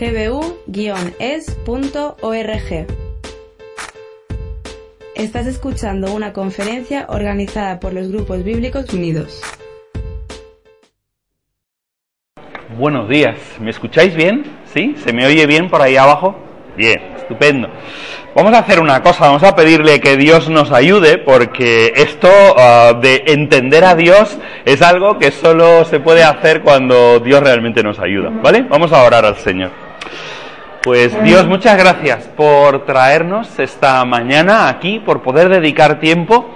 gbu-es.org. Estás escuchando una conferencia organizada por los Grupos Bíblicos Unidos. Buenos días, ¿me escucháis bien? ¿Sí? ¿Se me oye bien por ahí abajo? Bien, estupendo. Vamos a hacer una cosa, vamos a pedirle que Dios nos ayude porque esto ah, de entender a Dios es algo que solo se puede hacer cuando Dios realmente nos ayuda, ¿vale? Vamos a orar al Señor. Pues Dios, muchas gracias por traernos esta mañana aquí, por poder dedicar tiempo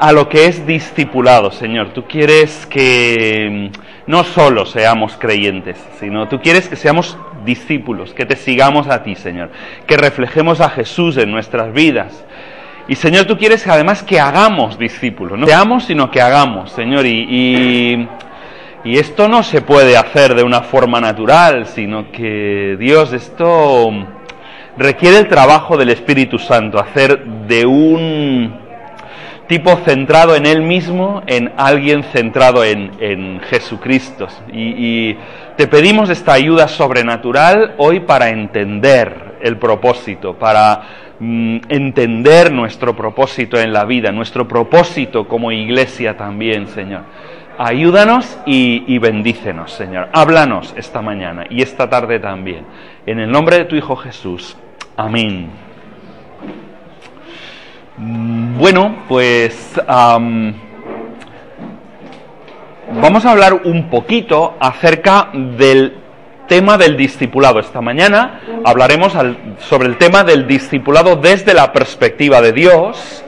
a lo que es discipulado, Señor. Tú quieres que mm, no solo seamos creyentes, sino tú quieres que seamos discípulos, que te sigamos a ti, Señor, que reflejemos a Jesús en nuestras vidas. Y Señor, tú quieres además que hagamos discípulos, no seamos, sino que hagamos, Señor. Y, y, esto no se puede hacer de una forma natural, sino que Dios, esto requiere el trabajo del Espíritu Santo, hacer de un tipo centrado en Él mismo, en alguien centrado en, en Jesucristo. Y, te pedimos esta ayuda sobrenatural hoy para entender el propósito, para mm, entender nuestro propósito en la vida, nuestro propósito como iglesia también, Señor. Ayúdanos y, y, bendícenos, Señor. Háblanos esta mañana y esta tarde también. En el nombre de tu Hijo Jesús. Amén. Bueno, pues vamos a hablar un poquito acerca del tema del discipulado. Esta mañana hablaremos sobre el tema del discipulado desde la perspectiva de Dios.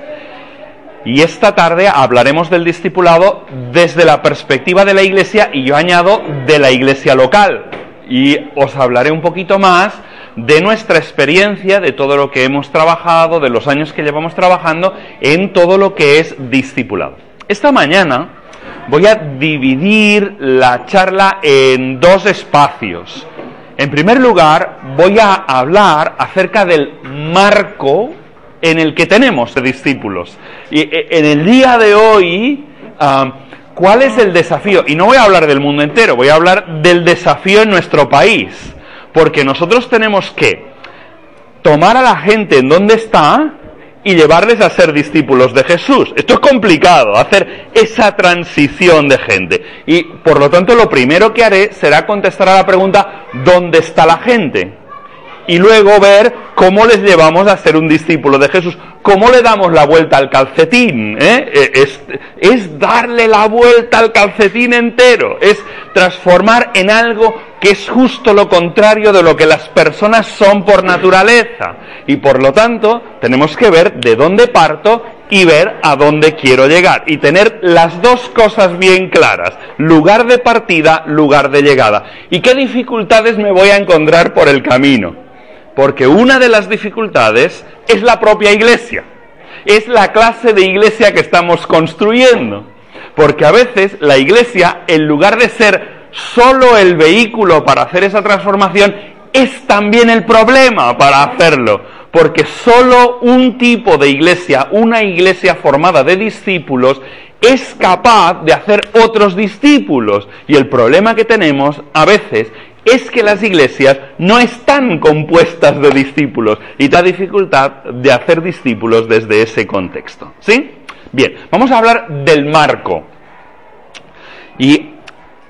Y esta tarde hablaremos del discipulado desde la perspectiva de la iglesia y yo añado de la iglesia local. Y os hablaré un poquito más de nuestra experiencia, de todo lo que hemos trabajado, de los años que llevamos trabajando en todo lo que es discipulado. Esta mañana voy a dividir la charla en dos espacios. En primer lugar, voy a hablar acerca del marco en el que tenemos discípulos. Y e, en el día de hoy, uh, ¿cuál es el desafío? Y no voy a hablar del mundo entero, voy a hablar del desafío en nuestro país. Porque nosotros tenemos que tomar a la gente en donde está y llevarles a ser discípulos de Jesús. Esto es complicado, hacer esa transición de gente. Y por lo tanto lo primero que haré será contestar a la pregunta, ¿dónde está la gente? Y luego ver cómo les llevamos a ser un discípulo de Jesús. ¿Cómo le damos la vuelta al calcetín? ¿Eh? Es, es darle la vuelta al calcetín entero. Es transformar en algo que es justo lo contrario de lo que las personas son por naturaleza. Y por lo tanto, tenemos que ver de dónde parto y ver a dónde quiero llegar. Y tener las dos cosas bien claras. Lugar de partida, lugar de llegada. ¿Y qué dificultades me voy a encontrar por el camino? Porque una de las dificultades es la propia iglesia. Es la clase de iglesia que estamos construyendo. Porque a veces la iglesia, en lugar de ser solo el vehículo para hacer esa transformación, es también el problema para hacerlo. Porque solo un tipo de iglesia, una iglesia formada de discípulos, es capaz de hacer otros discípulos. Y el problema que tenemos a veces es que las iglesias no están compuestas de discípulos y da dificultad de hacer discípulos desde ese contexto. ¿Sí? Bien, vamos a hablar del marco. Y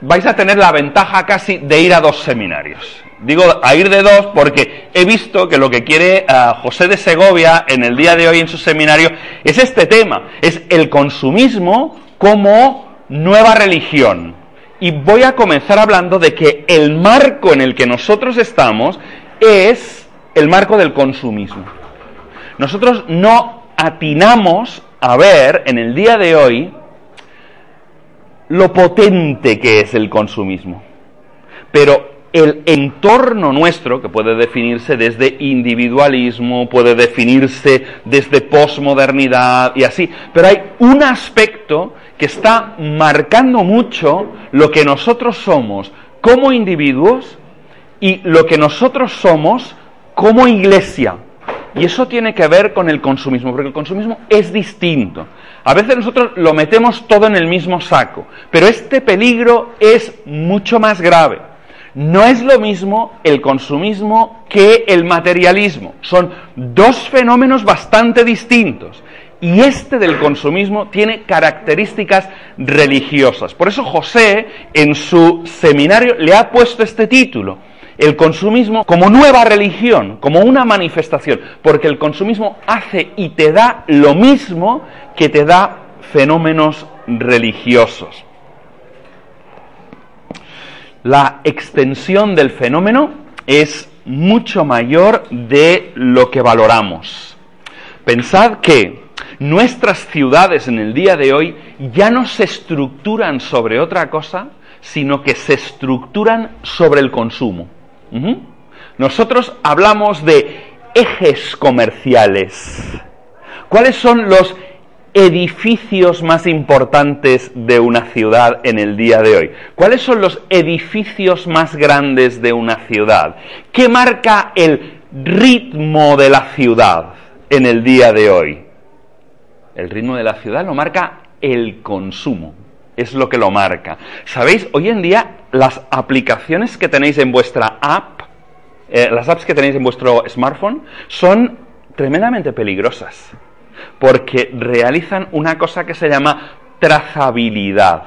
vais a tener la ventaja casi de ir a dos seminarios. Digo a ir de dos porque he visto que lo que quiere uh, José de Segovia en el día de hoy en su seminario es este tema, es el consumismo como nueva religión y voy a comenzar hablando de que el marco en el que nosotros estamos es el marco del consumismo. Nosotros no atinamos a ver en el día de hoy lo potente que es el consumismo. Pero el entorno nuestro, que puede definirse desde individualismo, puede definirse desde posmodernidad y así, pero hay un aspecto que está marcando mucho lo que nosotros somos como individuos y lo que nosotros somos como iglesia. Y eso tiene que ver con el consumismo, porque el consumismo es distinto. A veces nosotros lo metemos todo en el mismo saco, pero este peligro es mucho más grave. No es lo mismo el consumismo que el materialismo. Son dos fenómenos bastante distintos. Y este del consumismo tiene características religiosas. Por eso José en su seminario le ha puesto este título el consumismo como nueva religión, como una manifestación, porque el consumismo hace y te da lo mismo que te da fenómenos religiosos. La extensión del fenómeno es mucho mayor de lo que valoramos. Pensad que nuestras ciudades en el día de hoy ya no se estructuran sobre otra cosa, sino que se estructuran sobre el consumo. Nosotros hablamos de ejes comerciales. ¿Cuáles son los edificios más importantes de una ciudad en el día de hoy? ¿Cuáles son los edificios más grandes de una ciudad? ¿Qué marca el ritmo de la ciudad en el día de hoy? El ritmo de la ciudad lo marca el consumo es lo que lo marca. ¿Sabéis? Hoy en día las aplicaciones que tenéis en vuestra app, eh, las apps que tenéis en vuestro smartphone, son tremendamente peligrosas, porque realizan una cosa que se llama trazabilidad,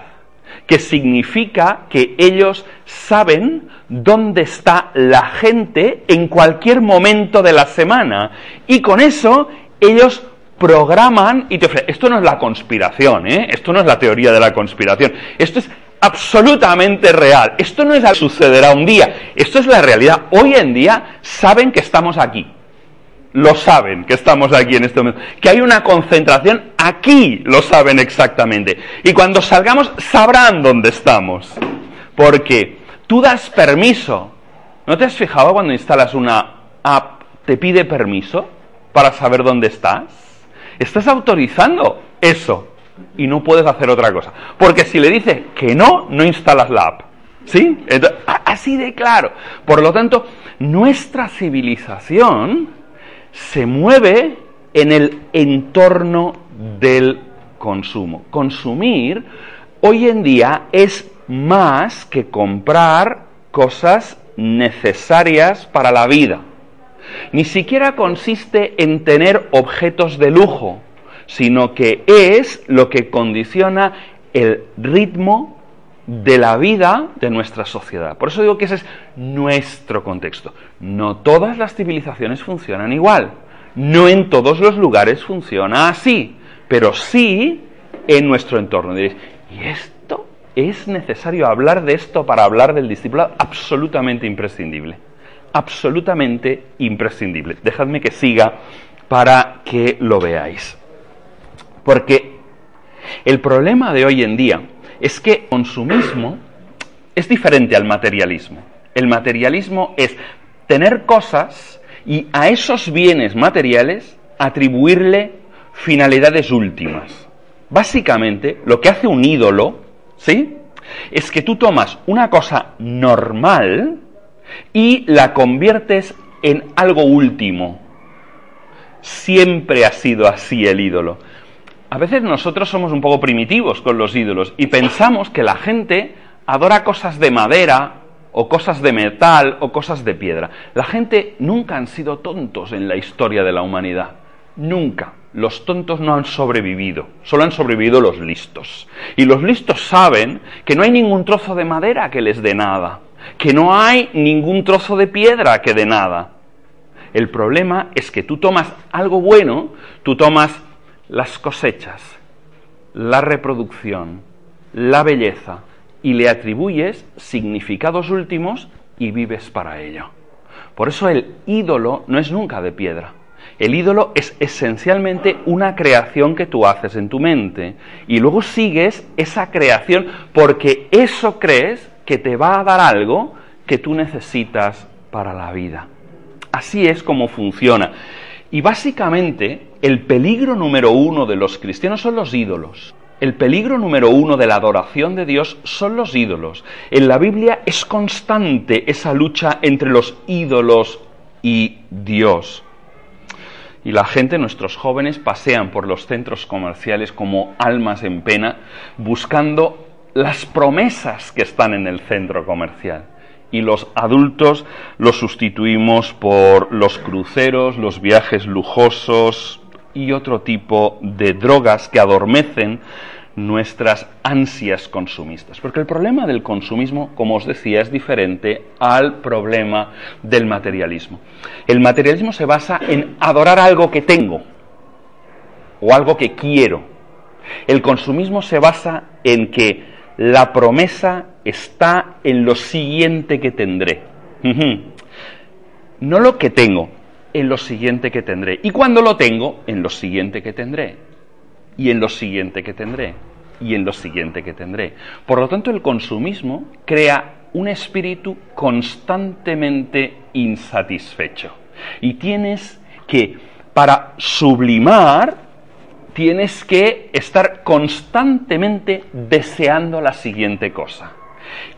que significa que ellos saben dónde está la gente en cualquier momento de la semana, y con eso ellos programan y te ofrecen. Esto no es la conspiración, ¿eh? Esto no es la teoría de la conspiración. Esto es absolutamente real. Esto no es algo que sucederá un día. Esto es la realidad. Hoy en día saben que estamos aquí. Lo saben que estamos aquí en este momento. Que hay una concentración aquí, lo saben exactamente. Y cuando salgamos sabrán dónde estamos. Porque tú das permiso. ¿No te has fijado cuando instalas una app, te pide permiso para saber dónde estás? Estás autorizando eso y no puedes hacer otra cosa. Porque si le dices que no, no instalas la app. ¿Sí? así de claro. Por lo tanto, nuestra civilización se mueve en el entorno del consumo. Consumir hoy en día es más que comprar cosas necesarias para la vida. Ni siquiera consiste en tener objetos de lujo, sino que es lo que condiciona el ritmo de la vida de nuestra sociedad. Por eso digo que ese es nuestro contexto. No todas las civilizaciones funcionan igual. No en todos los lugares funciona así, pero sí en nuestro entorno. Diréis, ¿y esto? ¿Es necesario hablar de esto para hablar del discipulado? Absolutamente imprescindible absolutamente imprescindible. Dejadme que siga para que lo veáis. Porque el problema de hoy en día es que consumismo es diferente al materialismo. El materialismo es tener cosas y a esos bienes materiales atribuirle finalidades últimas. Básicamente, lo que hace un ídolo, ¿sí? Es que tú tomas una cosa normal, y la conviertes en algo último. Siempre ha sido así el ídolo. A veces nosotros somos un poco primitivos con los ídolos y pensamos que la gente adora cosas de madera o cosas de metal o cosas de piedra. La gente nunca han sido tontos en la historia de la humanidad. Nunca. Los tontos no han sobrevivido, solo han sobrevivido los listos. Y los listos saben que no hay ningún trozo de madera que les dé nada que no hay ningún trozo de piedra que de nada. El problema es que tú tomas algo bueno, tú tomas las cosechas, la reproducción, la belleza, y le atribuyes significados últimos y vives para ello. Por eso el ídolo no es nunca de piedra. El ídolo es esencialmente una creación que tú haces en tu mente y luego sigues esa creación porque eso crees que te va a dar algo que tú necesitas para la vida. Así es como funciona. Y básicamente el peligro número uno de los cristianos son los ídolos. El peligro número uno de la adoración de Dios son los ídolos. En la Biblia es constante esa lucha entre los ídolos y Dios. Y la gente, nuestros jóvenes, pasean por los centros comerciales como almas en pena, buscando las promesas que están en el centro comercial y los adultos los sustituimos por los cruceros, los viajes lujosos y otro tipo de drogas que adormecen nuestras ansias consumistas. Porque el problema del consumismo, como os decía, es diferente al problema del materialismo. El materialismo se basa en adorar algo que tengo o algo que quiero. El consumismo se basa en que la promesa está en lo siguiente que tendré. No lo que tengo, en lo siguiente que tendré. Y cuando lo tengo, en lo siguiente que tendré. Y en lo siguiente que tendré. Y en lo siguiente que tendré. Por lo tanto, el consumismo crea un espíritu constantemente insatisfecho. Y tienes que, para sublimar tienes que estar constantemente deseando la siguiente cosa.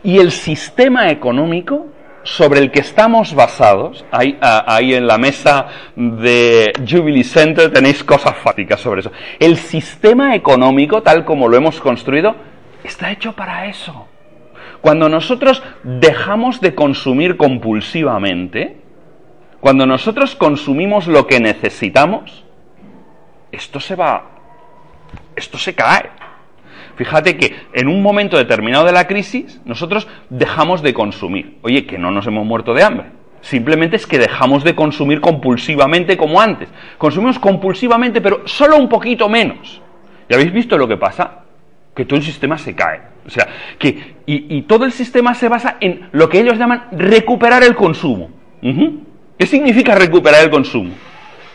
Y el sistema económico sobre el que estamos basados, ahí, en la mesa de Jubilee Center tenéis cosas fáticas sobre eso. El sistema económico, tal como lo hemos construido, está hecho para eso. Cuando nosotros dejamos de consumir compulsivamente, cuando nosotros consumimos lo que necesitamos, esto se va, esto se cae. Fíjate que en un momento determinado de la crisis nosotros dejamos de consumir. Oye, que no nos hemos muerto de hambre. Simplemente es que dejamos de consumir compulsivamente como antes. Consumimos compulsivamente, pero solo un poquito menos. ¿Ya habéis visto lo que pasa? Que todo el sistema se cae. O sea, que. Y, todo el sistema se basa en lo que ellos llaman recuperar el consumo. ¿Qué significa recuperar el consumo?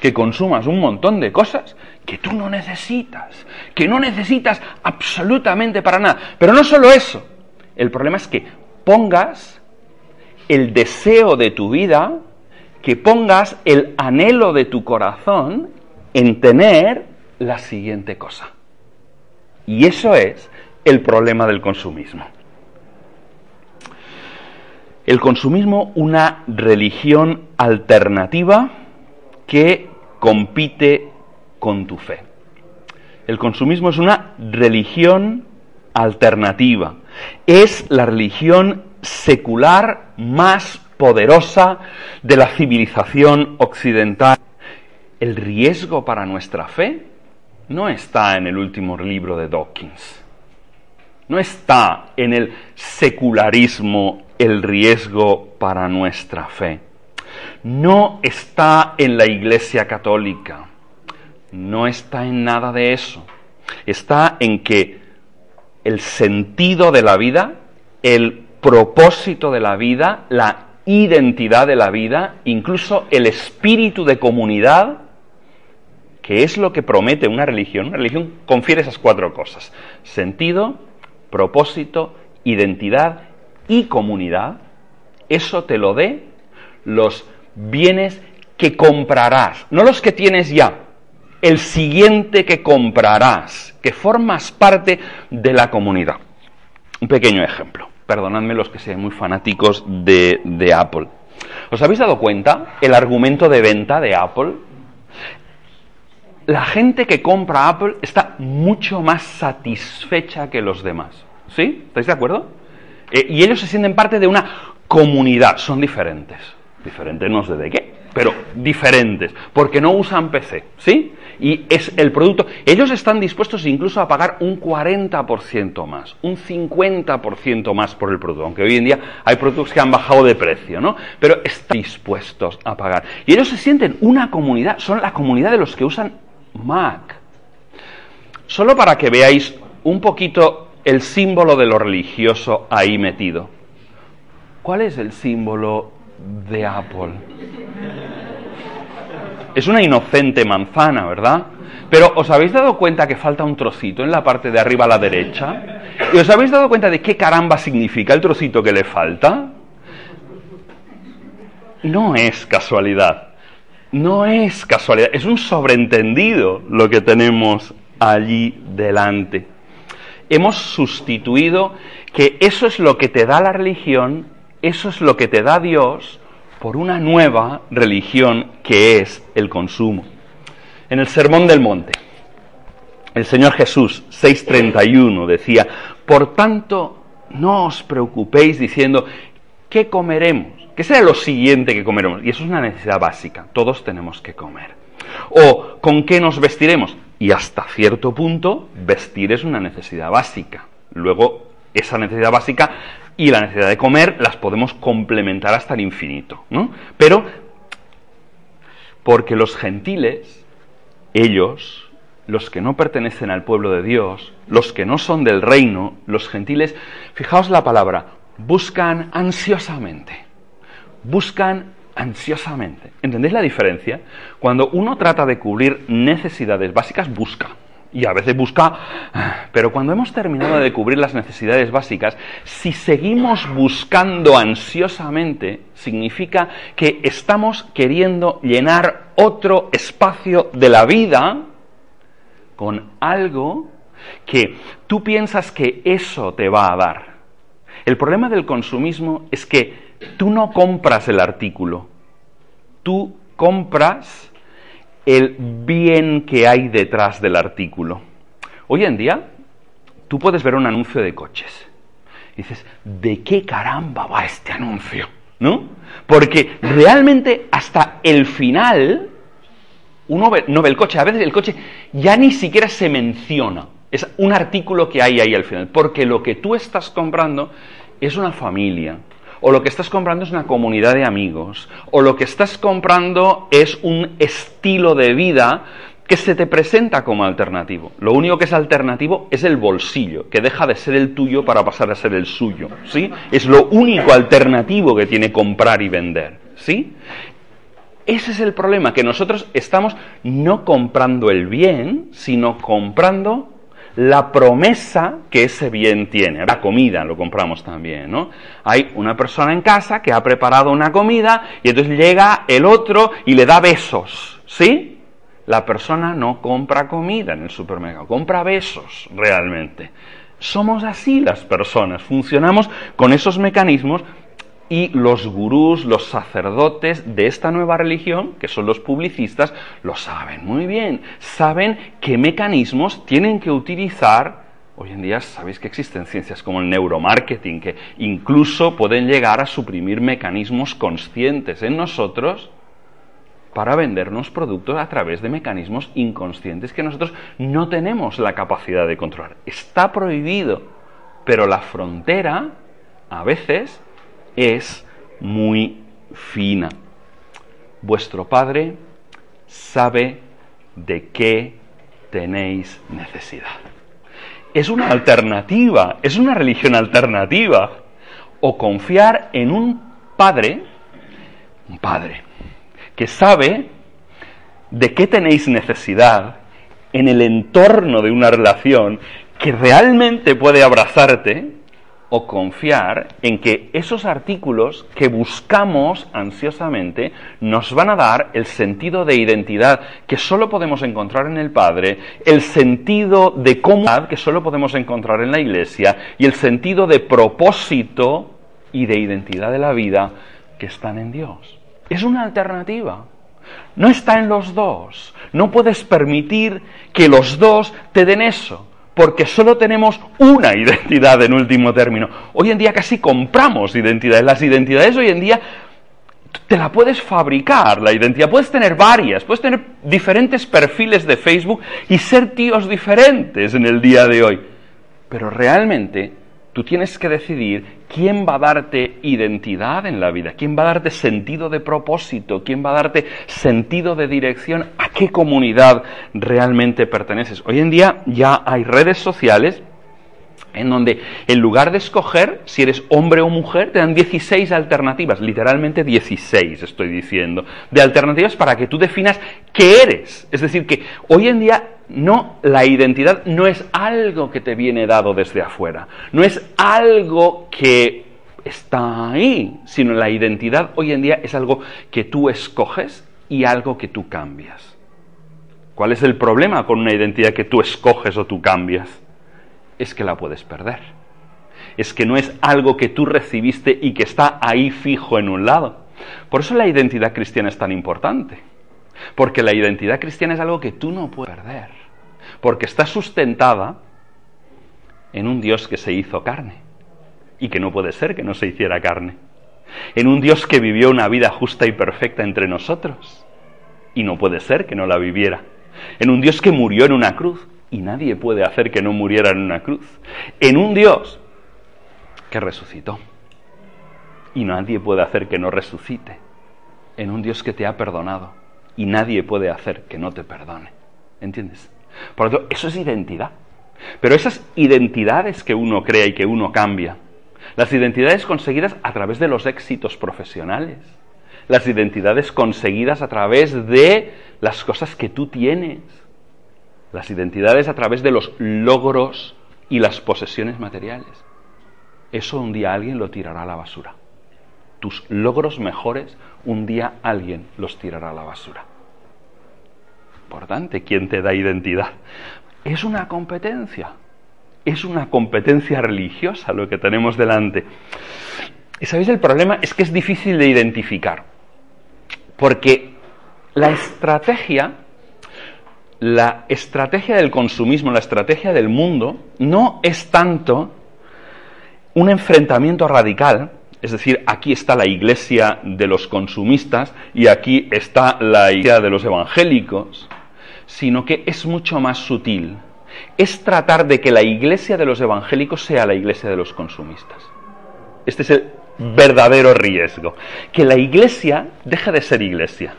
que consumas un montón de cosas que tú no necesitas, que no necesitas absolutamente para nada. Pero no solo eso, el problema es que pongas el deseo de tu vida, que pongas el anhelo de tu corazón en tener la siguiente cosa. Y eso es el problema del consumismo. El consumismo, una religión alternativa que compite con tu fe. El consumismo es una religión alternativa. Es la religión secular más poderosa de la civilización occidental. El riesgo para nuestra fe no está en el último libro de Dawkins. No está en el secularismo el riesgo para nuestra fe no está en la Iglesia Católica, no está en nada de eso. Está en que el sentido de la vida, el propósito de la vida, la identidad de la vida, incluso el espíritu de comunidad, que es lo que promete una religión. Una religión confiere esas cuatro cosas. Sentido, propósito, identidad y comunidad. Eso te lo dé los bienes que comprarás, no los que tienes ya, el siguiente que comprarás, que formas parte de la comunidad. Un pequeño ejemplo, perdonadme los que sean muy fanáticos de, Apple. ¿Os habéis dado cuenta el argumento de venta de Apple? La gente que compra Apple está mucho más satisfecha que los demás. ¿Sí? ¿Estáis de acuerdo? Eh, y ellos se sienten parte de una comunidad, son diferentes. Diferentes no sé de qué, pero diferentes, porque no usan PC, ¿sí? Y es el producto. Ellos están dispuestos incluso a pagar un 40% más, un 50% más por el producto, aunque hoy en día hay productos que han bajado de precio, ¿no? Pero están dispuestos a pagar. Y ellos se sienten una comunidad, son la comunidad de los que usan Mac. Solo para que veáis un poquito el símbolo de lo religioso ahí metido. ¿Cuál es el símbolo de Apple. Es una inocente manzana, ¿verdad? Pero ¿os habéis dado cuenta que falta un trocito en la parte de arriba a la derecha? ¿Y os habéis dado cuenta de qué caramba significa el trocito que le falta? no es casualidad. No es casualidad, es un sobreentendido lo que tenemos allí delante. Hemos sustituido que eso es lo que te da la religión, eso es lo que te da Dios, por una nueva religión que es el consumo. En el Sermón del Monte, el Señor Jesús 6:31 decía, por tanto, no os preocupéis diciendo, ¿qué comeremos? ¿Qué será lo siguiente que comeremos? Y eso es una necesidad básica, todos tenemos que comer. O ¿con qué nos vestiremos? Y hasta cierto punto, vestir es una necesidad básica. Luego, esa necesidad básica y la necesidad de comer las podemos complementar hasta el infinito. ¿no? Pero, porque los gentiles, ellos, los que no pertenecen al pueblo de Dios, los que no son del reino, los gentiles, fijaos la palabra, buscan ansiosamente, buscan ansiosamente. ¿Entendéis la diferencia? Cuando uno trata de cubrir necesidades básicas, busca. Y a veces busca, pero cuando hemos terminado de cubrir las necesidades básicas, si seguimos buscando ansiosamente, significa que estamos queriendo llenar otro espacio de la vida con algo que tú piensas que eso te va a dar. El problema del consumismo es que tú no compras el artículo, tú compras el bien que hay detrás del artículo. Hoy en día, tú puedes ver un anuncio de coches. Y dices, ¿de qué caramba va este anuncio? ¿No? Porque realmente hasta el final, uno no ve el coche, a veces el coche ya ni siquiera se menciona. Es un artículo que hay ahí al final. Porque lo que tú estás comprando es una familia, o lo que estás comprando es una comunidad de amigos, o lo que estás comprando es un estilo de vida que se te presenta como alternativo. Lo único que es alternativo es el bolsillo, que deja de ser el tuyo para pasar a ser el suyo, ¿sí? Es lo único alternativo que tiene comprar y vender, ¿sí? Ese es el problema, que nosotros estamos no comprando el bien, sino comprando la promesa que ese bien tiene. La comida lo compramos también, ¿no? Hay una persona en casa que ha preparado una comida y entonces llega el otro y le da besos, ¿sí? La persona no compra comida en el supermercado, compra besos realmente. Somos así las personas, funcionamos con esos mecanismos y los gurús, los sacerdotes de esta nueva religión, que son los publicistas, lo saben muy bien. Saben qué mecanismos tienen que utilizar. Hoy en día sabéis que existen ciencias como el neuromarketing, que incluso pueden llegar a suprimir mecanismos conscientes en nosotros para vendernos productos a través de mecanismos inconscientes que nosotros no tenemos la capacidad de controlar. Está prohibido, pero la frontera a veces es muy fina. Vuestro Padre sabe de qué tenéis necesidad. Es una alternativa, es una religión alternativa. O confiar en un Padre, un Padre, que sabe de qué tenéis necesidad en el entorno de una relación que realmente puede abrazarte o confiar en que esos artículos que buscamos ansiosamente nos van a dar el sentido de identidad que solo podemos encontrar en el Padre, el sentido de comunidad que solo podemos encontrar en la Iglesia y el sentido de propósito y de identidad de la vida que están en Dios. Es una alternativa. No está en los dos. No puedes permitir que los dos te den eso porque solo tenemos una identidad en último término. Hoy en día casi compramos identidades. Las identidades hoy en día te la puedes fabricar, la identidad. Puedes tener varias, puedes tener diferentes perfiles de Facebook y ser tíos diferentes en el día de hoy. Pero realmente tú tienes que decidir quién va a darte identidad en la vida, quién va a darte sentido de propósito, quién va a darte sentido de dirección, a qué comunidad realmente perteneces. Hoy en día ya hay redes sociales en donde en lugar de escoger si eres hombre o mujer, te dan 16 alternativas, literalmente 16 estoy diciendo, de alternativas para que tú definas qué eres. Es decir, que hoy en día no, la identidad no es algo que te viene dado desde afuera, no es algo que está ahí, sino la identidad hoy en día es algo que tú escoges y algo que tú cambias. ¿Cuál es el problema con una identidad que tú escoges o tú cambias? Es que la puedes perder. Es que no es algo que tú recibiste y que está ahí fijo en un lado. Por eso la identidad cristiana es tan importante. Porque la identidad cristiana es algo que tú no puedes perder. Porque está sustentada en un Dios que se hizo carne. Y que no puede ser que no se hiciera carne. En un Dios que vivió una vida justa y perfecta entre nosotros. Y no puede ser que no la viviera en un Dios que murió en una cruz, y nadie puede hacer que no muriera en una cruz, en un Dios que resucitó, y nadie puede hacer que no resucite, en un Dios que te ha perdonado, y nadie puede hacer que no te perdone. ¿Entiendes? Por lo tanto, eso es identidad. Pero esas identidades que uno crea y que uno cambia, las identidades conseguidas a través de los éxitos profesionales, las identidades conseguidas a través de las cosas que tú tienes, las identidades a través de los logros y las posesiones materiales. Eso un día alguien lo tirará a la basura. Tus logros mejores un día alguien los tirará a la basura. Importante, ¿quién te da identidad? Es una competencia. Es una competencia religiosa lo que tenemos delante. Y sabéis, el problema es que es difícil de identificar. Porque la estrategia, la estrategia del consumismo, la estrategia del mundo, no es tanto un enfrentamiento radical, es decir, aquí está la iglesia de los consumistas y aquí está la iglesia de los evangélicos, sino que es mucho más sutil. Es tratar de que la iglesia de los evangélicos sea la iglesia de los consumistas. Este es el verdadero riesgo. Que la iglesia deje de ser iglesia.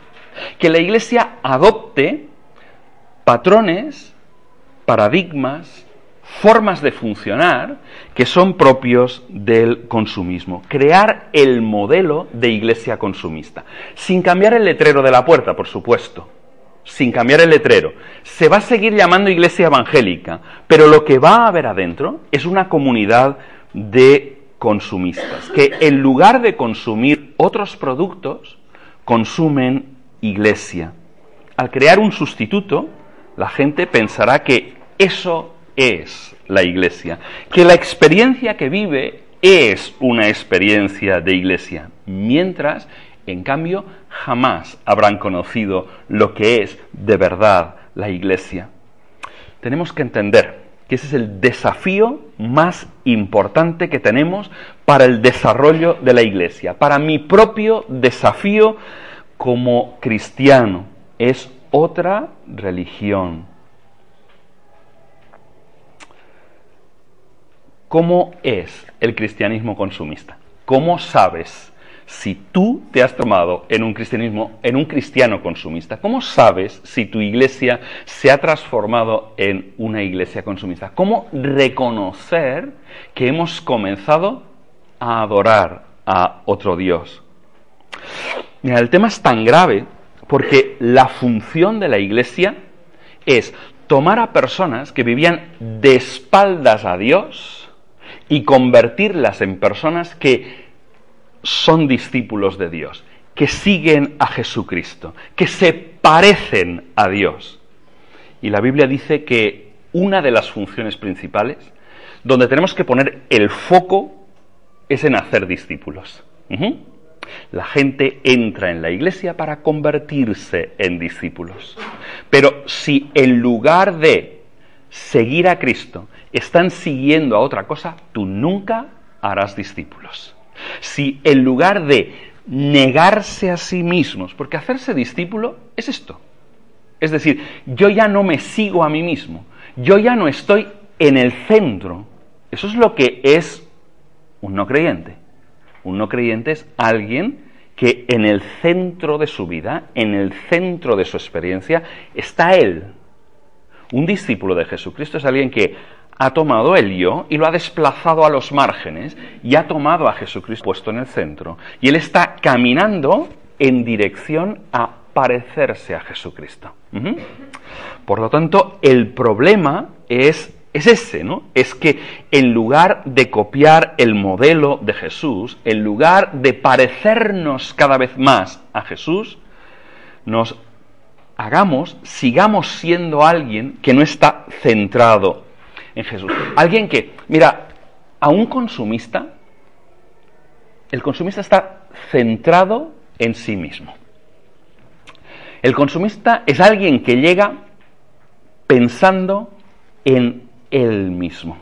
Que la iglesia adopte patrones, paradigmas, formas de funcionar que son propios del consumismo. Crear el modelo de iglesia consumista. Sin cambiar el letrero de la puerta, por supuesto. Sin cambiar el letrero. Se va a seguir llamando iglesia evangélica, pero lo que va a haber adentro es una comunidad de consumistas, que en lugar de consumir otros productos, consumen iglesia. Al crear un sustituto, la gente pensará que eso es la iglesia, que la experiencia que vive es una experiencia de iglesia, mientras, en cambio, jamás habrán conocido lo que es de verdad la iglesia. Tenemos que entender que ese es el desafío más importante que tenemos para el desarrollo de la Iglesia, para mi propio desafío como cristiano. Es otra religión. ¿Cómo es el cristianismo consumista? ¿Cómo sabes si tú te has tomado en un cristianismo, en un cristiano consumista, ¿cómo sabes si tu iglesia se ha transformado en una iglesia consumista? ¿Cómo reconocer que hemos comenzado a adorar a otro Dios? Mira, el tema es tan grave porque la función de la iglesia es tomar a personas que vivían de espaldas a Dios y convertirlas en personas que son discípulos de Dios, que siguen a Jesucristo, que se parecen a Dios. Y la Biblia dice que una de las funciones principales, donde tenemos que poner el foco, es en hacer discípulos. La gente entra en la iglesia para convertirse en discípulos. Pero si en lugar de seguir a Cristo están siguiendo a otra cosa, tú nunca harás discípulos si en lugar de negarse a sí mismos, porque hacerse discípulo es esto. Es decir, yo ya no me sigo a mí mismo, yo ya no estoy en el centro. Eso es lo que es un no creyente. Un no creyente es alguien que en el centro de su vida, en el centro de su experiencia, está Él. Un discípulo de Jesucristo es alguien que ha tomado el yo y lo ha desplazado a los márgenes y ha tomado a Jesucristo puesto en el centro. Y él está caminando en dirección a parecerse a Jesucristo. Por lo tanto, el problema es es ese, ¿no? Es que en lugar de copiar el modelo de Jesús, en lugar de parecernos cada vez más a Jesús, nos hagamos, sigamos siendo alguien que no está centrado en Jesús. Alguien que, mira, a un consumista, el consumista está centrado en sí mismo. El consumista es alguien que llega pensando en él mismo.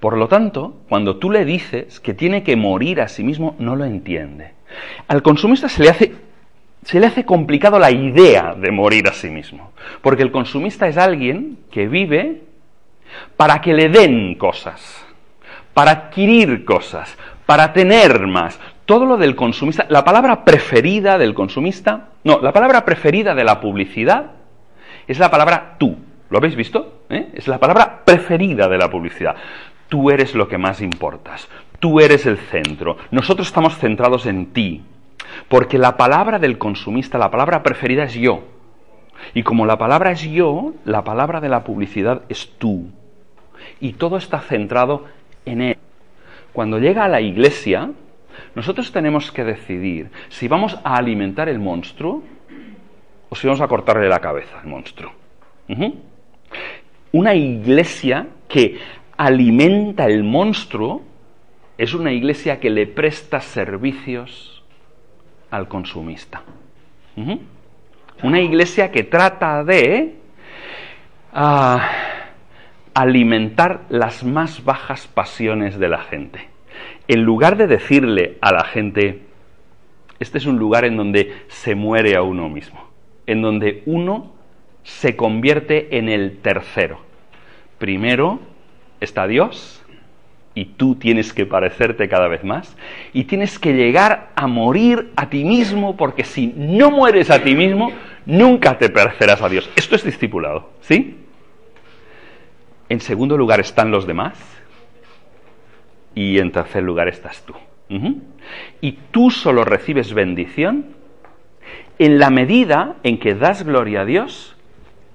Por lo tanto, cuando tú le dices que tiene que morir a sí mismo, no lo entiende. Al consumista se le hace se le hace complicado la idea de morir a sí mismo, porque el consumista es alguien que vive para que le den cosas, para adquirir cosas, para tener más. Todo lo del consumista, la palabra preferida del consumista, no, la palabra preferida de la publicidad es la palabra tú. ¿Lo habéis visto? ¿Eh? Es la palabra preferida de la publicidad. Tú eres lo que más importas. Tú eres el centro. Nosotros estamos centrados en ti. Porque la palabra del consumista, la palabra preferida es yo. Y como la palabra es yo, la palabra de la publicidad es tú. Y todo está centrado en él. Cuando llega a la iglesia, nosotros tenemos que decidir si vamos a alimentar el monstruo o si vamos a cortarle la cabeza al monstruo. Una iglesia que alimenta el monstruo es una iglesia que le presta servicios al consumista. Una iglesia que trata de ah, alimentar las más bajas pasiones de la gente. En lugar de decirle a la gente, este es un lugar en donde se muere a uno mismo, en donde uno se convierte en el tercero. Primero está Dios, y tú tienes que parecerte cada vez más y tienes que llegar a morir a ti mismo porque si no mueres a ti mismo, nunca te parecerás a Dios. Esto es discipulado, ¿sí? En segundo lugar están los demás y en tercer lugar estás tú. Y tú solo recibes bendición en la medida en que das gloria a Dios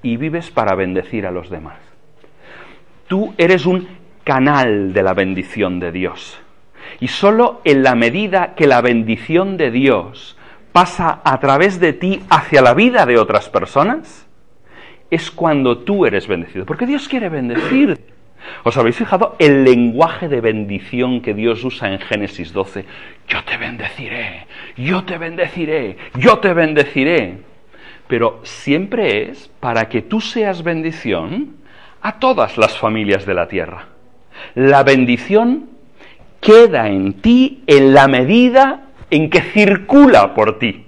y vives para bendecir a los demás. Tú eres un canal de la bendición de Dios. Y solo en la medida que la bendición de Dios pasa a través de ti hacia la vida de otras personas, es cuando tú eres bendecido. Porque Dios quiere bendecir. ¿Os habéis fijado el lenguaje de bendición que Dios usa en Génesis 12? Yo te bendeciré, yo te bendeciré, yo te bendeciré. Pero siempre es para que tú seas bendición a todas las familias de la tierra. La bendición queda en ti en la medida en que circula por ti.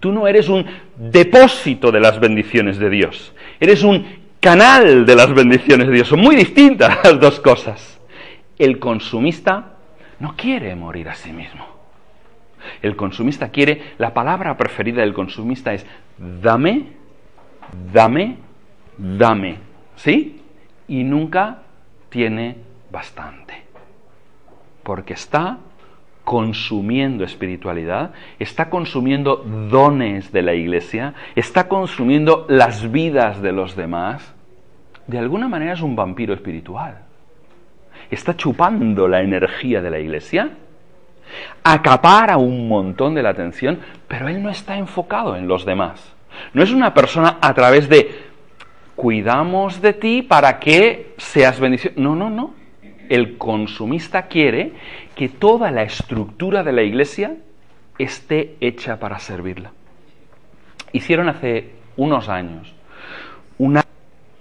Tú no eres un depósito de las bendiciones de Dios, eres un canal de las bendiciones de Dios. Son muy distintas las dos cosas. El consumista no quiere morir a sí mismo. El consumista quiere, la palabra preferida del consumista es dame, dame, dame. ¿Sí? Y nunca tiene bastante. Porque está consumiendo espiritualidad, está consumiendo dones de la iglesia, está consumiendo las vidas de los demás. De alguna manera es un vampiro espiritual. Está chupando la energía de la iglesia, acapara un montón de la atención, pero él no está enfocado en los demás. No es una persona a través de cuidamos de ti para que seas bendición. No, no, no el consumista quiere que toda la estructura de la iglesia esté hecha para servirla. Hicieron hace unos años una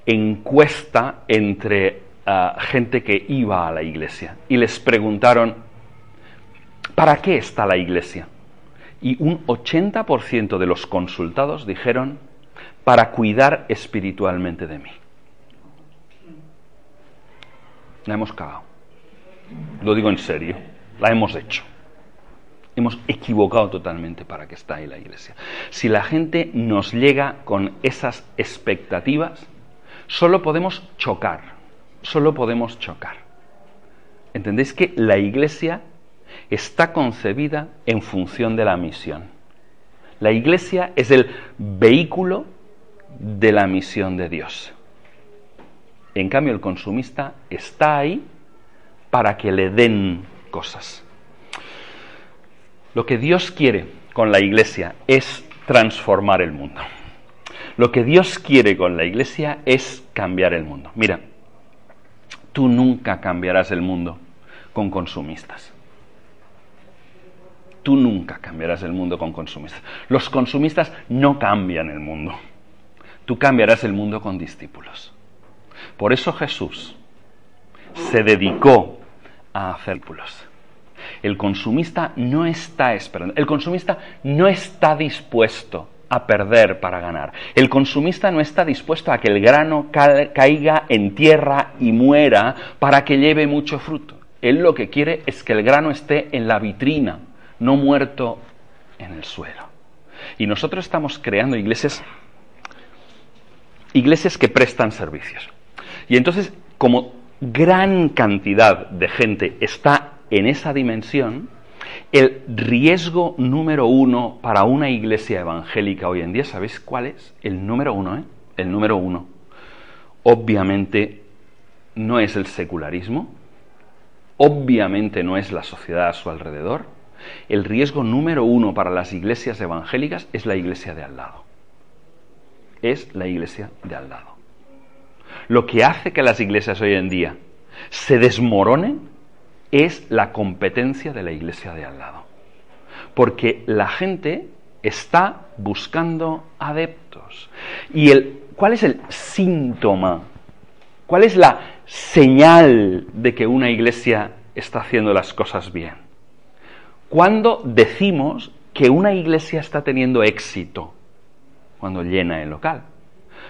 encuesta entre ah, gente que iba a la iglesia y les preguntaron, ¿para qué está la iglesia? Y un 80% de los consultados dijeron, para cuidar espiritualmente de mí. La hemos cagado. Lo digo en serio. La hemos hecho. Hemos equivocado totalmente para que esté ahí la iglesia. Si la gente nos llega con esas expectativas, solo podemos chocar. Solo podemos chocar. ¿Entendéis que la iglesia está concebida en función de la misión? La iglesia es el vehículo de la misión de Dios En cambio, el consumista está ahí para que le den cosas. Lo que Dios quiere con la iglesia es transformar el mundo. Lo que Dios quiere con la iglesia es cambiar el mundo. Mira, tú nunca cambiarás el mundo con consumistas. Tú nunca cambiarás el mundo con consumistas. Los consumistas no cambian el mundo. Tú cambiarás el mundo con discípulos. Por eso Jesús se dedicó a hacer discípulos. El consumista no está esperando, el consumista no está dispuesto a perder para ganar. El consumista no está dispuesto a que el grano caiga en tierra y muera para que lleve mucho fruto. Él lo que quiere es que el grano esté en la vitrina, no muerto en el suelo. Y nosotros estamos creando iglesias, iglesias que prestan servicios. Y entonces, como gran cantidad de gente está en esa dimensión, el riesgo número uno para una iglesia evangélica hoy en día, ¿sabéis cuál es? El número uno, ¿eh? El número uno. Obviamente no es el secularismo, obviamente no es la sociedad a su alrededor. El riesgo número uno para las iglesias evangélicas es la iglesia de al lado. Es la iglesia de al lado. Lo que hace que las iglesias hoy en día se desmoronen es la competencia de la iglesia de al lado. Porque la gente está buscando adeptos. ¿Y el, cuál es el síntoma? ¿Cuál es la señal de que una iglesia está haciendo las cosas bien? Cuando decimos que una iglesia está teniendo éxito, cuando llena el local.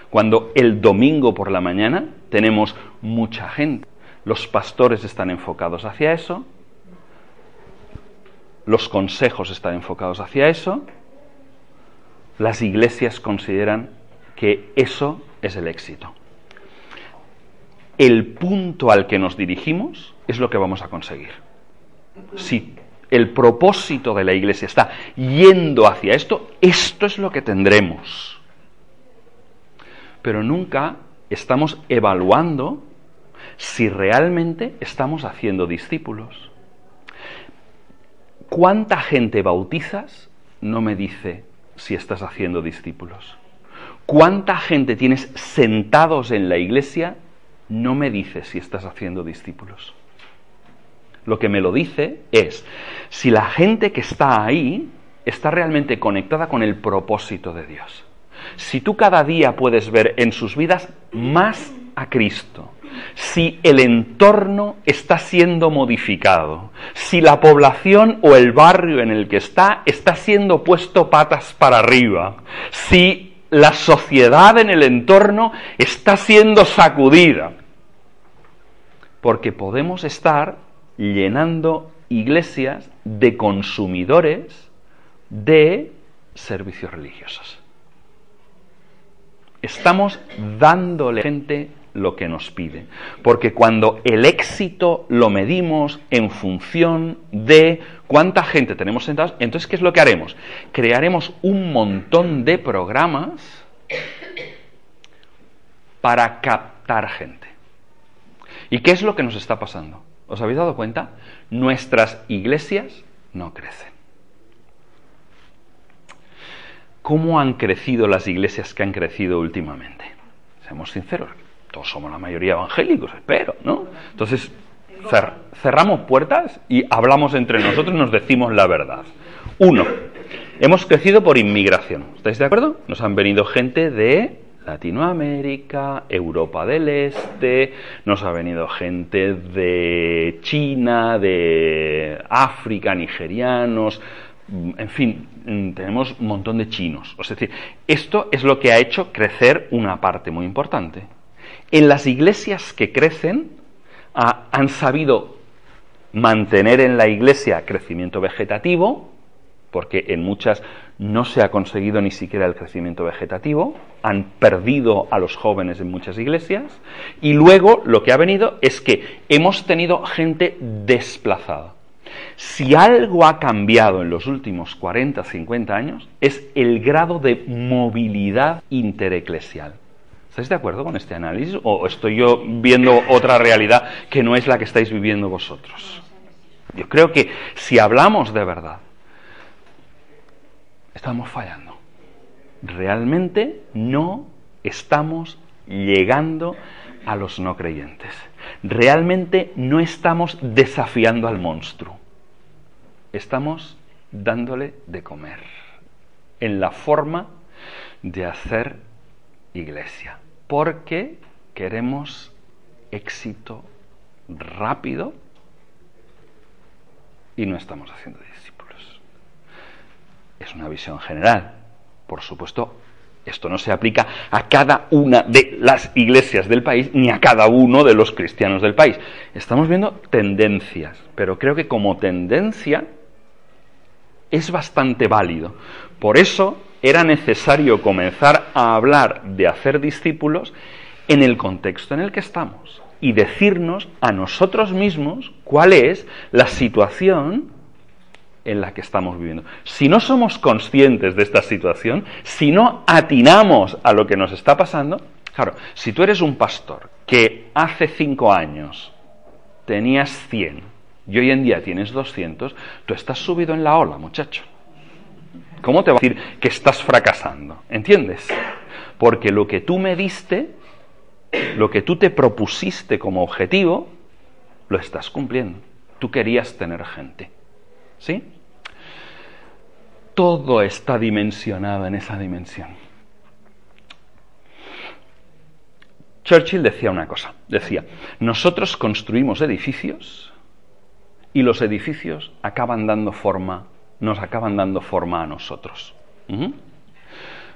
Cuando el domingo por la mañana tenemos mucha gente los pastores están enfocados hacia eso, los consejos están enfocados hacia eso, las iglesias consideran que eso es el éxito. El punto al que nos dirigimos es lo que vamos a conseguir. El propósito de la iglesia está yendo hacia esto, esto es lo que tendremos. Pero nunca estamos evaluando si realmente estamos haciendo discípulos. ¿Cuánta gente bautizas? No me dice si estás haciendo discípulos. ¿Cuánta gente tienes sentados en la iglesia? No me dice si estás haciendo discípulos. Lo que me lo dice es si la gente que está ahí está realmente conectada con el propósito de Dios. Si tú cada día puedes ver en sus vidas más a Cristo, si el entorno está siendo modificado, si la población o el barrio en el que está está siendo puesto patas para arriba, si la sociedad en el entorno está siendo sacudida, porque podemos estar llenando iglesias de consumidores de servicios religiosos. Estamos dándole gente lo que nos pide. Porque cuando el éxito lo medimos en función de cuánta gente tenemos sentados, entonces ¿qué es lo que haremos? Crearemos un montón de programas para captar gente. ¿Y qué es lo que nos está pasando? ¿Os habéis dado cuenta? Nuestras iglesias no crecen. ¿Cómo han crecido las iglesias que han crecido últimamente? Seamos sinceros, todos somos la mayoría evangélicos, espero, ¿no? Entonces, cerramos puertas y hablamos entre nosotros y nos decimos la verdad. Uno, hemos crecido por inmigración. ¿Estáis de acuerdo? Nos han venido gente de Latinoamérica, Europa del Este, nos ha venido gente de China, de África, nigerianos, en fin, tenemos un montón de chinos. Es decir, esto es lo que ha hecho crecer una parte muy importante. En las iglesias que crecen ah, han sabido mantener en la iglesia crecimiento vegetativo, porque en muchas no se ha conseguido ni siquiera el crecimiento vegetativo, han perdido a los jóvenes en muchas iglesias, y luego lo que ha venido es que hemos tenido gente desplazada. Si algo ha cambiado en los últimos 40, 50 años, es el grado de movilidad intereclesial. ¿Estáis de acuerdo con este análisis? ¿O estoy yo viendo otra realidad que no es la que estáis viviendo vosotros? Yo creo que si hablamos de verdad, estamos fallando. Realmente no estamos llegando a los no creyentes. Realmente no estamos desafiando al monstruo. Estamos dándole de comer en la forma de hacer iglesia. Porque queremos éxito rápido y no estamos haciendo discípulos. Es una visión general. Por supuesto, esto no se aplica a cada una de las iglesias del país ni a cada uno de los cristianos del país. Estamos viendo tendencias, pero creo que como tendencia es bastante válido. Por eso era necesario comenzar a hablar de hacer discípulos en el contexto en el que estamos y decirnos a nosotros mismos cuál es la situación en la que estamos viviendo. Si no somos conscientes de esta situación, si no atinamos a lo que nos está pasando, claro, si tú eres un pastor que hace cinco años tenías 100 y hoy en día tienes 200, tú estás subido en la ola, muchacho. ¿Cómo te va a decir que estás fracasando? ¿Entiendes? Porque lo que tú me diste lo que tú te propusiste como objetivo, lo estás cumpliendo. Tú querías tener gente. ¿Sí? Todo está dimensionado en esa dimensión. Churchill decía una cosa, decía, nosotros construimos edificios y los edificios acaban dando forma, nos acaban dando forma a nosotros.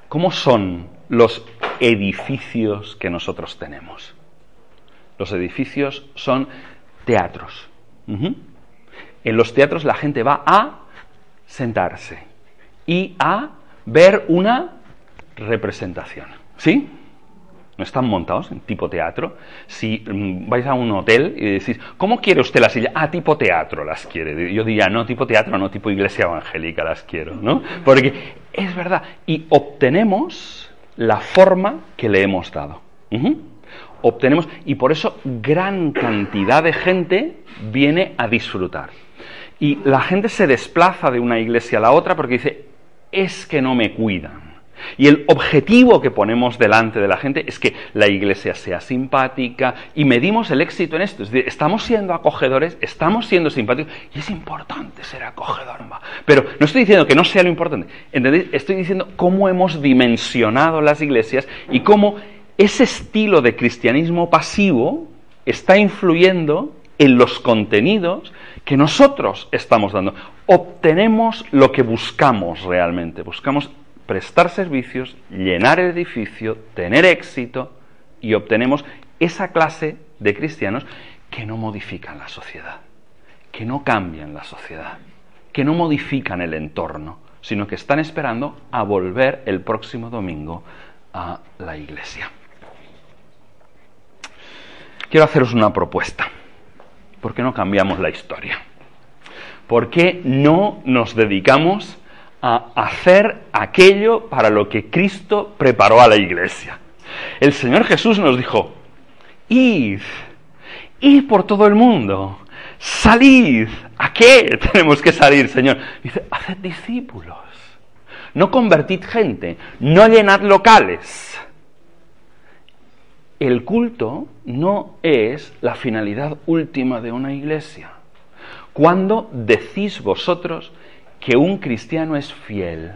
¿Cómo son los edificios que nosotros tenemos? Los edificios son teatros. En los teatros la gente va a sentarse y a ver una representación. ¿Sí? no están montados en tipo teatro. Si mm, vais a un hotel y decís, ¿cómo quiere usted la silla? Ah, tipo teatro las quiere. Yo diría, no, tipo teatro, no, tipo iglesia evangélica las quiero, ¿no? Porque es verdad. Y obtenemos la forma que le hemos dado. Obtenemos, y por eso gran cantidad de gente viene a disfrutar. Y la gente se desplaza de una iglesia a la otra porque dice, es que no me cuidan y el objetivo que ponemos delante de la gente es que la iglesia sea simpática y medimos el éxito en esto. Es decir, estamos siendo acogedores, estamos siendo simpáticos y es importante ser acogedor. Pero no estoy diciendo que no sea lo importante. ¿entendéis? Estoy diciendo cómo hemos dimensionado las iglesias y cómo ese estilo de cristianismo pasivo está influyendo en los contenidos que nosotros estamos dando. Obtenemos lo que buscamos realmente. Buscamos prestar servicios, llenar el edificio, tener éxito y obtenemos esa clase de cristianos que no modifican la sociedad, que no cambian la sociedad, que no modifican el entorno, sino que están esperando a volver el próximo domingo a la iglesia. Quiero haceros una propuesta. ¿Por qué no cambiamos la historia? ¿Por qué no nos dedicamos a hacer aquello para lo que Cristo preparó a la iglesia. El Señor Jesús nos dijo, id, id por todo el mundo, salid. ¿A qué tenemos que salir, Señor? Dice, haced discípulos, no convertid gente, no llenad locales. El culto no es la finalidad última de una iglesia. Cuando decís vosotros, que un cristiano es fiel.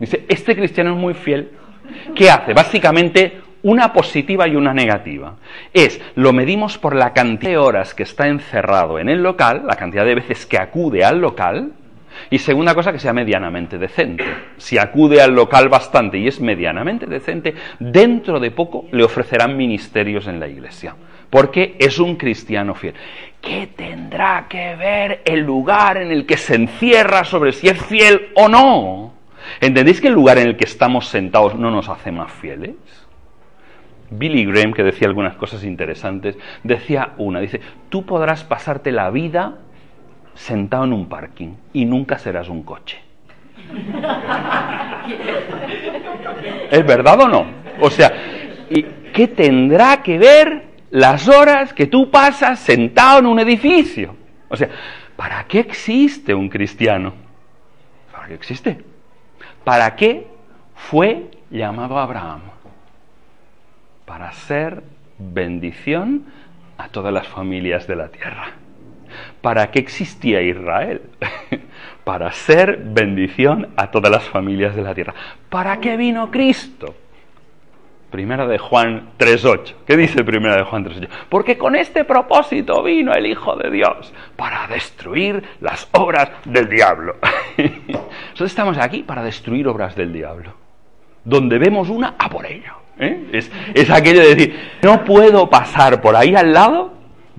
Dice, este cristiano es muy fiel. ¿Qué hace? Básicamente una positiva y una negativa. Es, lo medimos por la cantidad de horas que está encerrado en el local, la cantidad de veces que acude al local, y segunda cosa, que sea medianamente decente. Si acude al local bastante y es medianamente decente, dentro de poco le ofrecerán ministerios en la iglesia, porque es un cristiano fiel. ¿Qué tendrá que ver el lugar en el que se encierra sobre si es fiel o no? ¿Entendéis que el lugar en el que estamos sentados no nos hace más fieles? Billy Graham, que decía algunas cosas interesantes, decía una, dice, tú podrás pasarte la vida sentado en un parking y nunca serás un coche. ¿Es verdad o no? O sea, ¿y ¿qué tendrá que ver las horas que tú pasas sentado en un edificio? O sea, ¿para qué existe un cristiano? ¿Para qué existe? ¿Para qué fue llamado Abraham? Para ser bendición a todas las familias de la tierra. ¿Para qué existía Israel? Para ser bendición a todas las familias de la tierra. ¿Para qué vino Cristo? Primera de Juan 3.8. ¿Qué dice Primera de Juan 3.8? Porque con este propósito vino el Hijo de Dios, para destruir las obras del diablo. Nosotros estamos aquí para destruir obras del diablo. Donde vemos una, a por ello. ¿eh? Es, es aquello de decir, no puedo pasar por ahí al lado,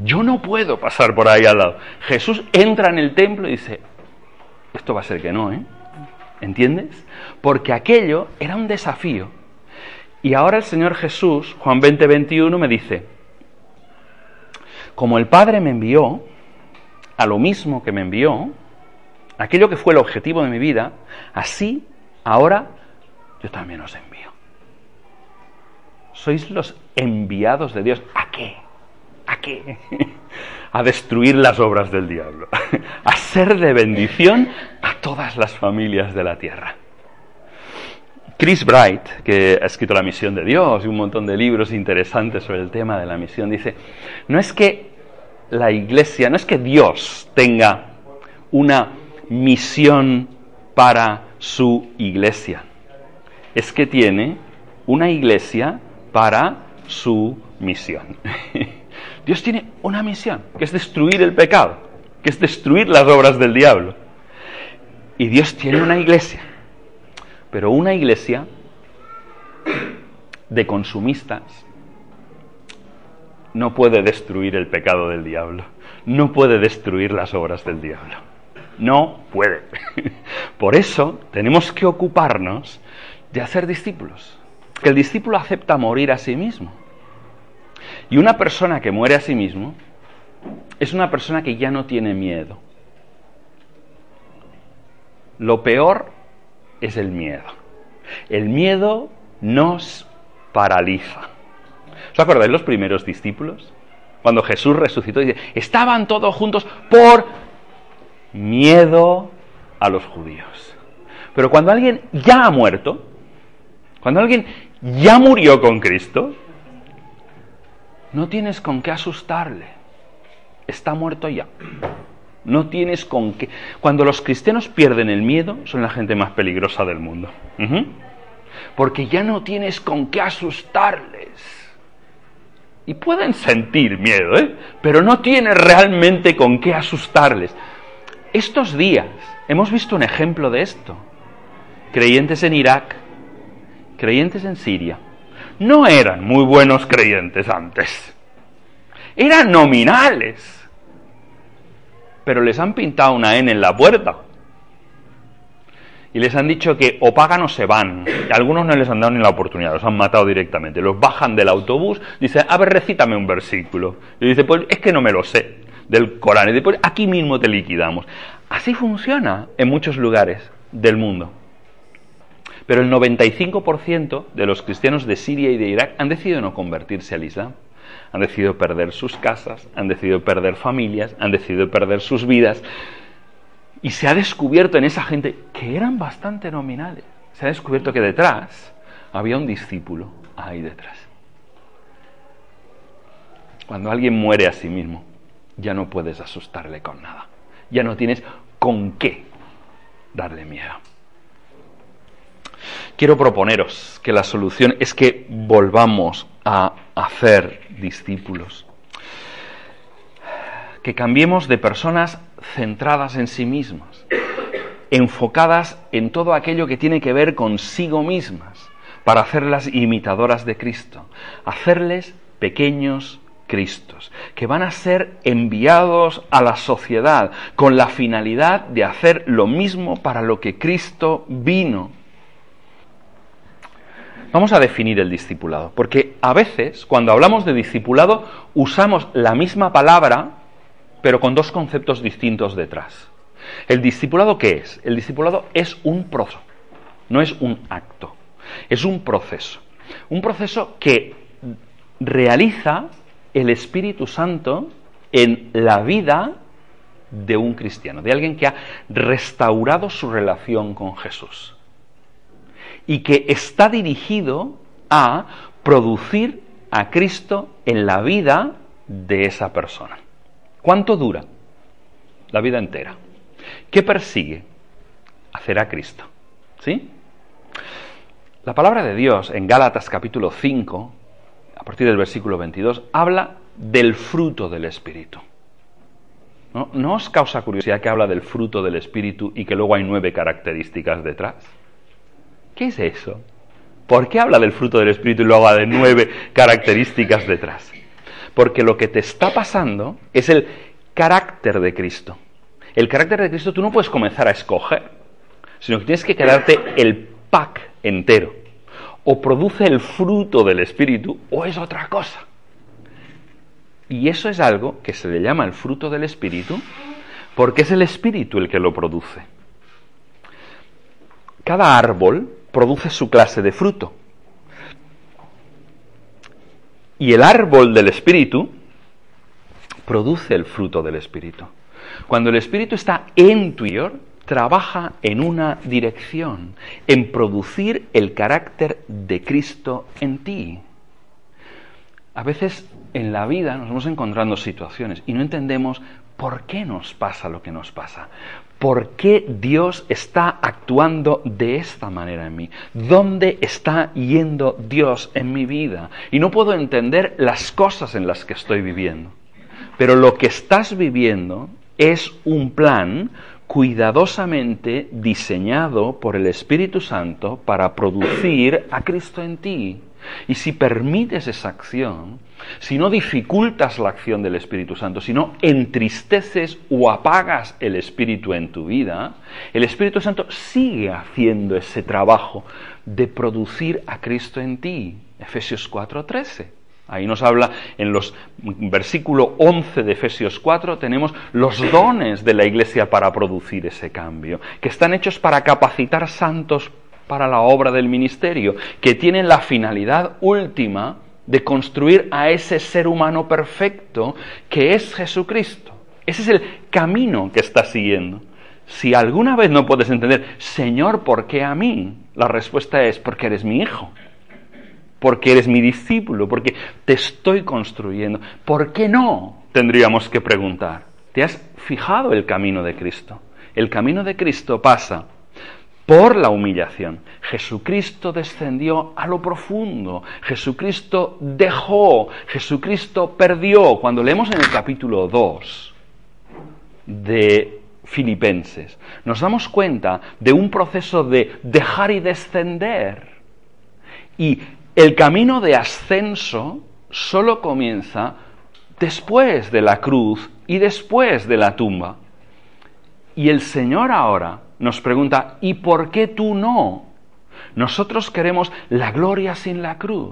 yo no puedo pasar por ahí al lado. Jesús entra en el templo y dice, esto va a ser que no, ¿eh? ¿Entiendes? Porque aquello era un desafío. Y ahora el Señor Jesús, Juan 20, 21, me dice, como el Padre me envió, a lo mismo que me envió, aquello que fue el objetivo de mi vida, así ahora yo también os envío. Sois los enviados de Dios. ¿A qué? ¿A qué? A destruir las obras del diablo. A ser de bendición a todas las familias de la tierra. Chris Bright, que ha escrito La misión de Dios y un montón de libros interesantes sobre el tema de la misión, dice, no es que la iglesia, no es que Dios tenga una misión para su iglesia, es que tiene una iglesia para su misión. Dios tiene una misión, que es destruir el pecado, que es destruir las obras del diablo. Y Dios tiene una iglesia, pero una iglesia de consumistas no puede destruir el pecado del diablo, no puede destruir las obras del diablo. No puede. Por eso tenemos que ocuparnos de hacer discípulos. Que el discípulo acepta morir a sí mismo. Y una persona que muere a sí mismo es una persona que ya no tiene miedo. Lo peor es el miedo. El miedo nos paraliza. ¿Os acordáis los primeros discípulos? Cuando Jesús resucitó, dice, estaban todos juntos por miedo a los judíos. Pero cuando alguien ya ha muerto, cuando alguien ya murió con Cristo, no tienes con qué asustarle. Está muerto ya. No tienes con qué. Cuando los cristianos pierden el miedo, son la gente más peligrosa del mundo. Porque ya no tienes con qué asustarles. Y pueden sentir miedo, ¿eh? pero no tienes realmente con qué asustarles. Estos días hemos visto un ejemplo de esto. Creyentes en Irak, creyentes en Siria, no eran muy buenos creyentes antes. Eran nominales. Pero les han pintado una N en la puerta. Y les han dicho que o pagan o se van. Y algunos no les han dado ni la oportunidad, los han matado directamente. Los bajan del autobús, dicen, a ver, recítame un versículo. Y dice, pues es que no me lo sé del Corán. Y después aquí mismo te liquidamos. Así funciona en muchos lugares del mundo. Pero el 95% de los cristianos de Siria y de Irak han decidido no convertirse al Islam. Han decidido perder sus casas, han decidido perder familias, han decidido perder sus vidas. Y se ha descubierto en esa gente que eran bastante nominales. Se ha descubierto que detrás había un discípulo ahí detrás. Cuando alguien muere a sí mismo, ya no puedes asustarle con nada. Ya no tienes con qué darle miedo. Quiero proponeros que la solución es que volvamos a hacer discípulos. Que cambiemos de personas centradas en sí mismas, enfocadas en todo aquello que tiene que ver consigo mismas, para hacerlas imitadoras de Cristo, hacerles pequeños Cristos, que van a ser enviados a la sociedad con la finalidad de hacer lo mismo para lo que Cristo vino. Vamos a definir el discipulado, porque a veces cuando hablamos de discipulado usamos la misma palabra, pero con dos conceptos distintos detrás. ¿El discipulado qué es? El discipulado es un proceso, no es un acto. Es un proceso. Un proceso que realiza el Espíritu Santo en la vida de un cristiano, de alguien que ha restaurado su relación con Jesús y que está dirigido a producir a Cristo en la vida de esa persona. ¿Cuánto dura? La vida entera. ¿Qué persigue? Hacer a Cristo. ¿Sí? La palabra de Dios en Gálatas capítulo 5, a partir del versículo 22, habla del fruto del Espíritu. ¿No? os causa curiosidad que habla del fruto del Espíritu y que luego hay nueve características detrás? ¿Qué es eso? ¿Por qué habla del fruto del Espíritu y luego habla de nueve características detrás? Porque lo que te está pasando es el carácter de Cristo. El carácter de Cristo tú no puedes comenzar a escoger, sino que tienes que quedarte el pack entero. O produce el fruto del Espíritu o es otra cosa. Y eso es algo que se le llama el fruto del Espíritu porque es el Espíritu el que lo produce. Cada árbol produce su clase de fruto. Y el árbol del Espíritu produce el fruto del Espíritu. Cuando el Espíritu está en tu interior, trabaja en una dirección, en producir el carácter de Cristo en ti. A veces en la vida nos vamos encontrando situaciones y no entendemos por qué nos pasa lo que nos pasa. ¿Por qué Dios está actuando de esta manera en mí? ¿Dónde está yendo Dios en mi vida? Y no puedo entender las cosas en las que estoy viviendo. Pero lo que estás viviendo es un plan cuidadosamente diseñado por el Espíritu Santo para producir a Cristo en ti. Y si permites esa acción, si no dificultas la acción del Espíritu Santo, si no entristeces o apagas el Espíritu en tu vida, el Espíritu Santo sigue haciendo ese trabajo de producir a Cristo en ti. Efesios 4:13. Ahí nos habla en los versículo 11 de Efesios 4 tenemos los dones de la iglesia para producir ese cambio, que están hechos para capacitar santos para la obra del ministerio, que tienen la finalidad última de construir a ese ser humano perfecto que es Jesucristo. Ese es el camino que está siguiendo. Si alguna vez no puedes entender, Señor, ¿por qué a mí? La respuesta es porque eres mi hijo, porque eres mi discípulo, porque te estoy construyendo. ¿Por qué no? Tendríamos que preguntar. ¿Te has fijado el camino de Cristo? El camino de Cristo pasa por la humillación. Jesucristo descendió a lo profundo, Jesucristo dejó, Jesucristo perdió. Cuando leemos en el capítulo 2 de Filipenses, nos damos cuenta de un proceso de dejar y descender. Y el camino de ascenso solo comienza después de la cruz y después de la tumba. Y el Señor ahora nos pregunta, ¿y por qué tú no? Nosotros queremos la gloria sin la cruz.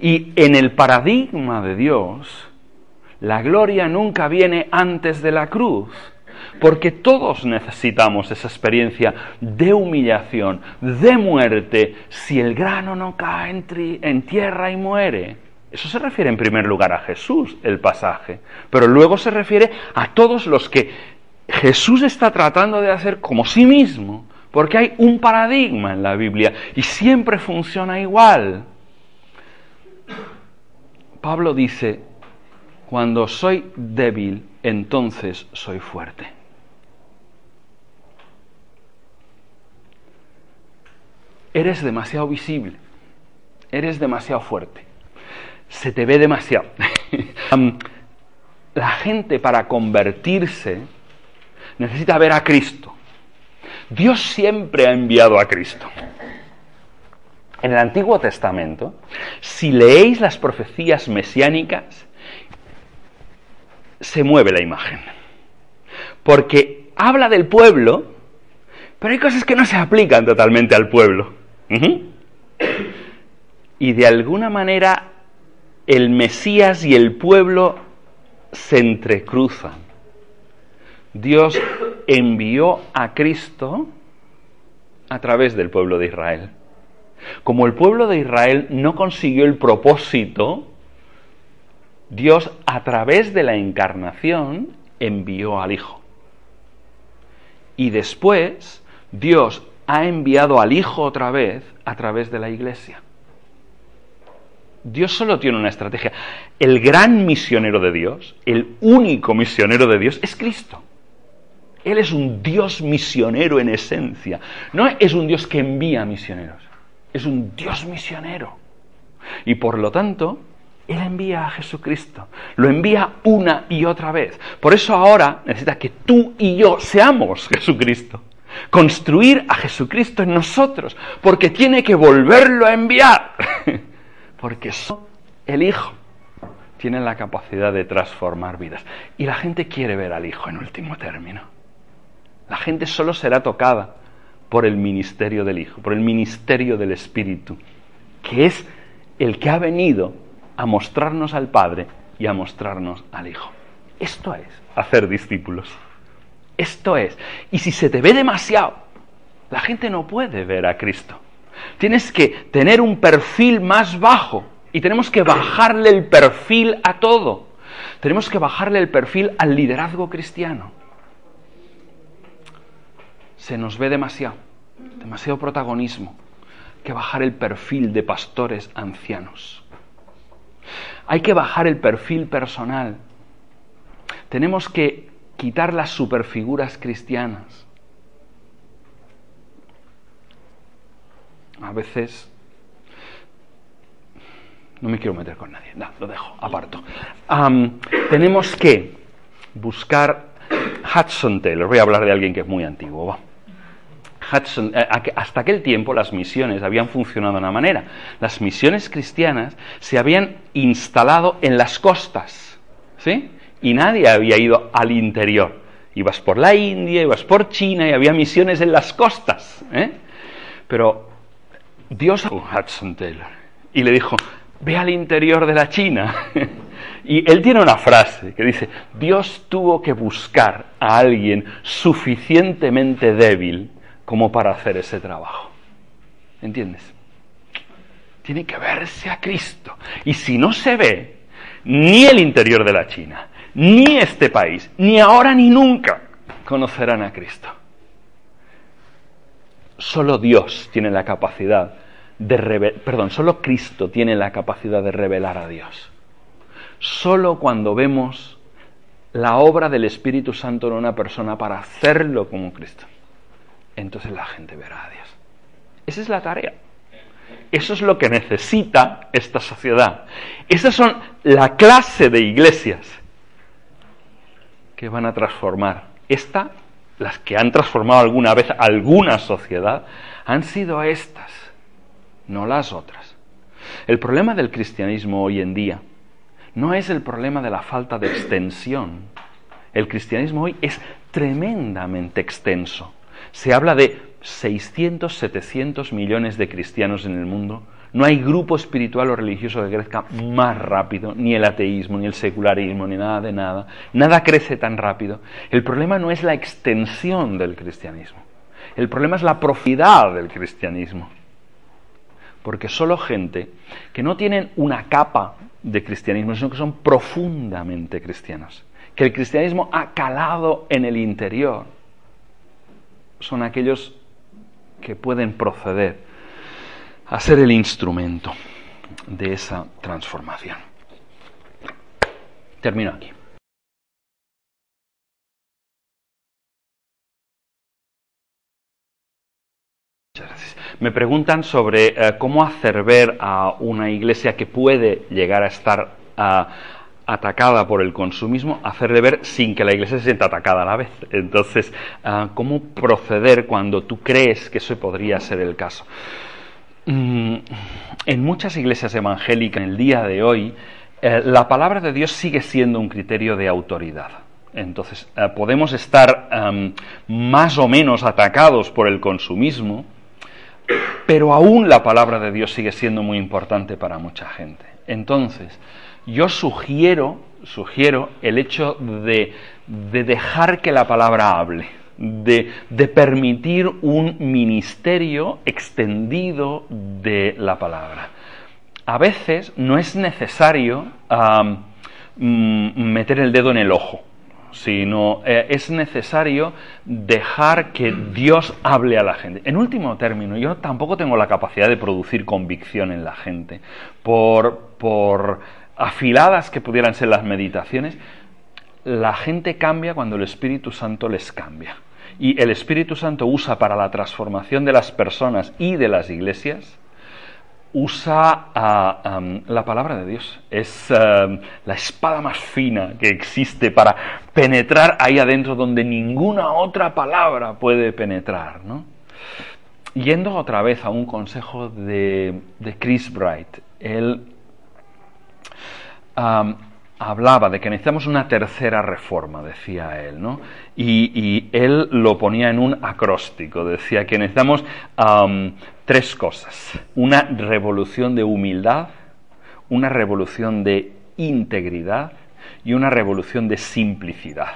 Y en el paradigma de Dios, la gloria nunca viene antes de la cruz, porque todos necesitamos esa experiencia de humillación, de muerte, si el grano no cae en, tierra y muere. Eso se refiere en primer lugar a Jesús, el pasaje, pero luego se refiere a todos los que Jesús está tratando de hacer como sí mismo, porque hay un paradigma en la Biblia y siempre funciona igual. Pablo dice, cuando soy débil, entonces soy fuerte. Eres demasiado visible, eres demasiado fuerte, se te ve demasiado. la gente para convertirse necesita ver a Cristo. Dios siempre ha enviado a Cristo. En el Antiguo Testamento, si leéis las profecías mesiánicas, se mueve la imagen. Porque habla del pueblo, pero hay cosas que no se aplican totalmente al pueblo. Y de alguna manera el Mesías y el pueblo se entrecruzan. Dios envió a Cristo a través del pueblo de Israel. Como el pueblo de Israel no consiguió el propósito, Dios a través de la encarnación envió al Hijo. Y después Dios ha enviado al Hijo otra vez a través de la Iglesia. Dios solo tiene una estrategia. El gran misionero de Dios, el único misionero de Dios, es Cristo. Él es un Dios misionero en esencia. No es un Dios que envía misioneros, es un Dios misionero. Y por lo tanto, Él envía a Jesucristo. Lo envía una y otra vez. Por eso ahora necesita que tú y yo seamos Jesucristo. Construir a Jesucristo en nosotros. Porque tiene que volverlo a enviar. porque el Hijo tiene la capacidad de transformar vidas. Y la gente quiere ver al Hijo en último término. La gente solo será tocada por el ministerio del Hijo, por el ministerio del Espíritu, que es el que ha venido a mostrarnos al Padre y a mostrarnos al Hijo. Esto es hacer discípulos. Esto es. Y si se te ve demasiado, la gente no puede ver a Cristo. Tienes que tener un perfil más bajo y tenemos que bajarle el perfil a todo. Tenemos que bajarle el perfil al liderazgo cristiano. Se nos ve demasiado, demasiado protagonismo, que bajar el perfil de pastores ancianos. Hay que bajar el perfil personal. Tenemos que quitar las superfiguras cristianas. a veces no me quiero meter con nadie, lo dejo, aparto. tenemos que buscar Hudson Taylor, voy a hablar de alguien que es muy antiguo. Hudson, eh, hasta aquel tiempo las misiones habían funcionado de una manera. Las misiones cristianas se habían instalado en las costas, ¿sí? Y nadie había ido al interior. Ibas por la India, ibas por China y había misiones en las costas. ¿eh? Pero Dios a Hudson Taylor y le dijo, ve al interior de la China. y él tiene una frase que dice, Dios tuvo que buscar a alguien suficientemente débil como para hacer ese trabajo. ¿Entiendes? Tiene que verse a Cristo. Y si no se ve, ni el interior de la China, ni este país, ni ahora ni nunca conocerán a Cristo. Solo Dios tiene la capacidad de revelar, perdón, solo Cristo tiene la capacidad de revelar a Dios. Solo cuando vemos la obra del Espíritu Santo en una persona para hacerlo como Cristo, entonces la gente verá a Dios. Esa es la tarea. Eso es lo que necesita esta sociedad. Esas son la clase de iglesias que van a transformar esta las que han transformado alguna vez alguna sociedad, han sido estas, no las otras. El problema del cristianismo hoy en día no es el problema de la falta de extensión. El cristianismo hoy es tremendamente extenso. Se habla de 600, 700 millones de cristianos en el mundo no hay grupo espiritual o religioso que crezca más rápido, ni el ateísmo, ni el secularismo, ni nada de nada. Nada crece tan rápido. El problema no es la extensión del cristianismo. El problema es la profundidad del cristianismo. Porque solo gente que no tienen una capa de cristianismo, sino que son profundamente cristianos, que el cristianismo ha calado en el interior, son aquellos que pueden proceder a ser el instrumento de esa transformación. Termino aquí. Me preguntan sobre eh, cómo hacer ver a una iglesia que puede llegar a estar ah, atacada por el consumismo, hacerle ver sin que la iglesia se sienta atacada a la vez. Entonces, ah, ¿cómo proceder cuando tú crees que eso podría ser el caso? Mm, en muchas iglesias evangélicas en el día de hoy, eh, la palabra de Dios sigue siendo un criterio de autoridad. Entonces, eh, podemos estar más o menos atacados por el consumismo, pero aún la palabra de Dios sigue siendo muy importante para mucha gente. Entonces, yo sugiero, sugiero el hecho de, de dejar que la palabra hable de, de permitir un ministerio extendido de la palabra. A veces no es necesario mm, meter el dedo en el ojo, sino eh, es necesario dejar que Dios hable a la gente. En último término, yo tampoco tengo la capacidad de producir convicción en la gente. Por, por afiladas que pudieran ser las meditaciones, la gente cambia cuando el Espíritu Santo les cambia. Y el Espíritu Santo usa para la transformación de las personas y de las iglesias usa um, la palabra de Dios. Es la espada más fina que existe para penetrar ahí adentro donde ninguna otra palabra puede penetrar. ¿no? Yendo otra vez a un consejo de, de Chris Bright, él hablaba de que necesitamos una tercera reforma, decía él, ¿no? Y, él lo ponía en un acróstico, decía que necesitamos tres cosas. Una revolución de humildad, una revolución de integridad y una revolución de simplicidad.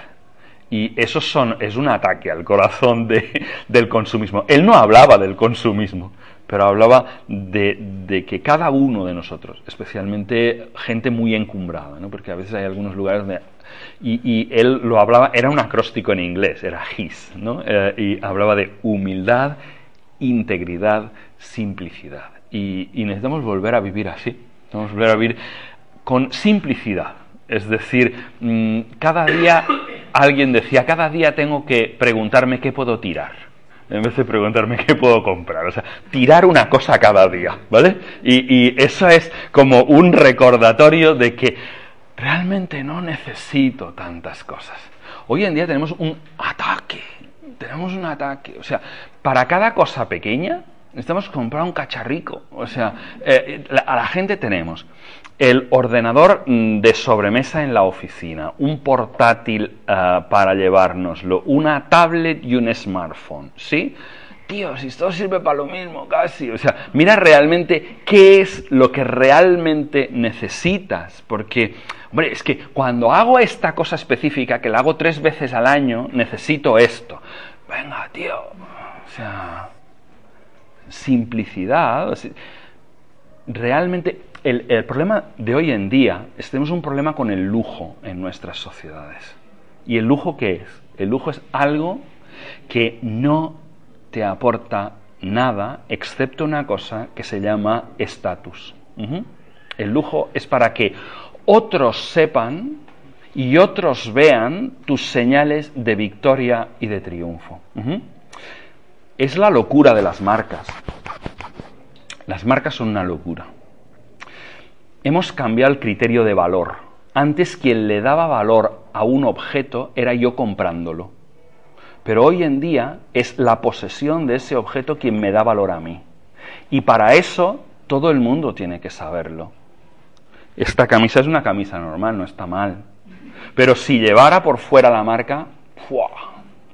Y eso son, es un ataque al corazón de, del consumismo. Él no hablaba del consumismo, pero hablaba de, que cada uno de nosotros, especialmente gente muy encumbrada, ¿no? porque a veces hay algunos lugares donde... Y, él lo hablaba, era un acróstico en inglés, era his, ¿no? Eh, y hablaba de humildad, integridad, simplicidad. Y, y necesitamos volver a vivir así, necesitamos volver a vivir con simplicidad. Es decir, mmm, cada día, alguien decía, cada día tengo que preguntarme qué puedo tirar en vez de preguntarme qué puedo comprar. O sea, tirar una cosa cada día, ¿vale? Y, y, eso es como un recordatorio de que realmente no necesito tantas cosas. Hoy en día tenemos un ataque, tenemos un ataque. O sea, para cada cosa pequeña necesitamos comprar un cacharrico. O sea, eh, a la gente tenemos el ordenador de sobremesa en la oficina, un portátil uh, para llevárnoslo, una tablet y un smartphone, ¿sí? Tío, si esto sirve para lo mismo, casi. O sea, mira realmente qué es lo que realmente necesitas, porque, hombre, es que cuando hago esta cosa específica, que la hago tres veces al año, necesito esto. Venga, tío, o sea, simplicidad. Realmente el, el, problema de hoy en día es tenemos un problema con el lujo en nuestras sociedades. ¿Y el lujo qué es? El lujo es algo que no te aporta nada excepto una cosa que se llama estatus. El lujo es para que otros sepan y otros vean tus señales de victoria y de triunfo. Es la locura de las marcas. Las marcas son una locura hemos cambiado el criterio de valor. Antes quien le daba valor a un objeto era yo comprándolo. Pero hoy en día es la posesión de ese objeto quien me da valor a mí. Y para eso todo el mundo tiene que saberlo. Esta camisa es una camisa normal, no está mal. Pero si llevara por fuera la marca, ¡fua!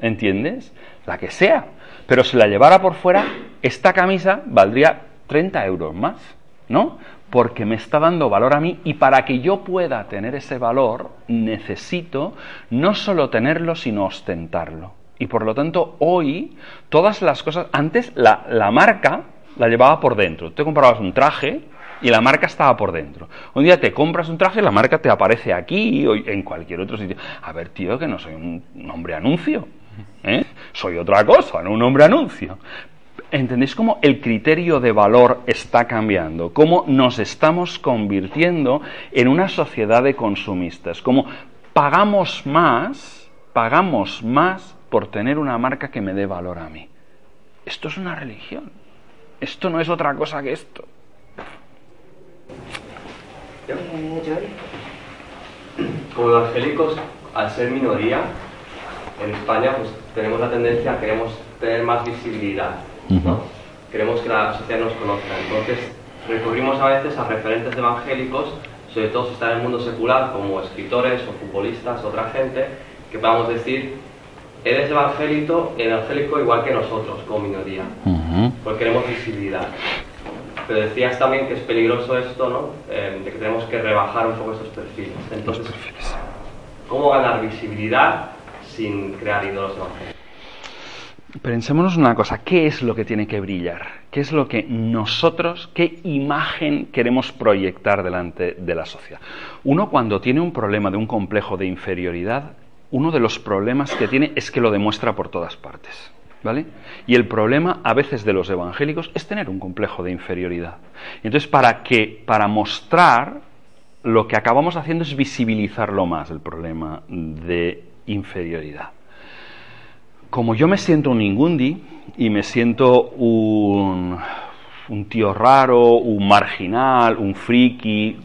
¿entiendes? La que sea. Pero si la llevara por fuera, esta camisa valdría 30 euros más, ¿no? porque me está dando valor a mí y para que yo pueda tener ese valor necesito no solo tenerlo, sino ostentarlo. Y por lo tanto, hoy, todas las cosas, antes la, la marca la llevaba por dentro. Te comprabas un traje y la marca estaba por dentro. Un día te compras un traje y la marca te aparece aquí o en cualquier otro sitio. A ver, tío, que no soy un, hombre anuncio. ¿Eh? Soy otra cosa, no un hombre anuncio. ¿Entendéis cómo el criterio de valor está cambiando? ¿Cómo nos estamos convirtiendo en una sociedad de consumistas? ¿Cómo pagamos más, pagamos más por tener una marca que me dé valor a mí? Esto es una religión. Esto no es otra cosa que esto. Como evangélicos, al ser minoría, en España pues tenemos la tendencia a queremos tener más visibilidad ¿no? Queremos que la sociedad nos conozca. Entonces, recurrimos a veces a referentes evangélicos, sobre todo si está en el mundo secular, como escritores o futbolistas, otra gente, que podamos decir, eres evangélico, evangélico igual que nosotros, como minoría, uh -huh. porque queremos visibilidad. Pero decías también que es peligroso esto, ¿no? Eh, de que tenemos que rebajar un poco estos perfiles. Entonces, ¿cómo ganar visibilidad sin crear ídolos evangélicos? Pensémonos una cosa, ¿qué es lo que tiene que brillar? ¿Qué es lo que nosotros, qué imagen queremos proyectar delante de la sociedad? Uno cuando tiene un problema de un complejo de inferioridad, uno de los problemas que tiene es que lo demuestra por todas partes. ¿Vale? Y el problema a veces de los evangélicos es tener un complejo de inferioridad. Entonces, para que, para mostrar, lo que acabamos haciendo es visibilizarlo más, el problema de inferioridad. Como yo me siento un ingundi y me siento un, un tío raro, un marginal, un friki,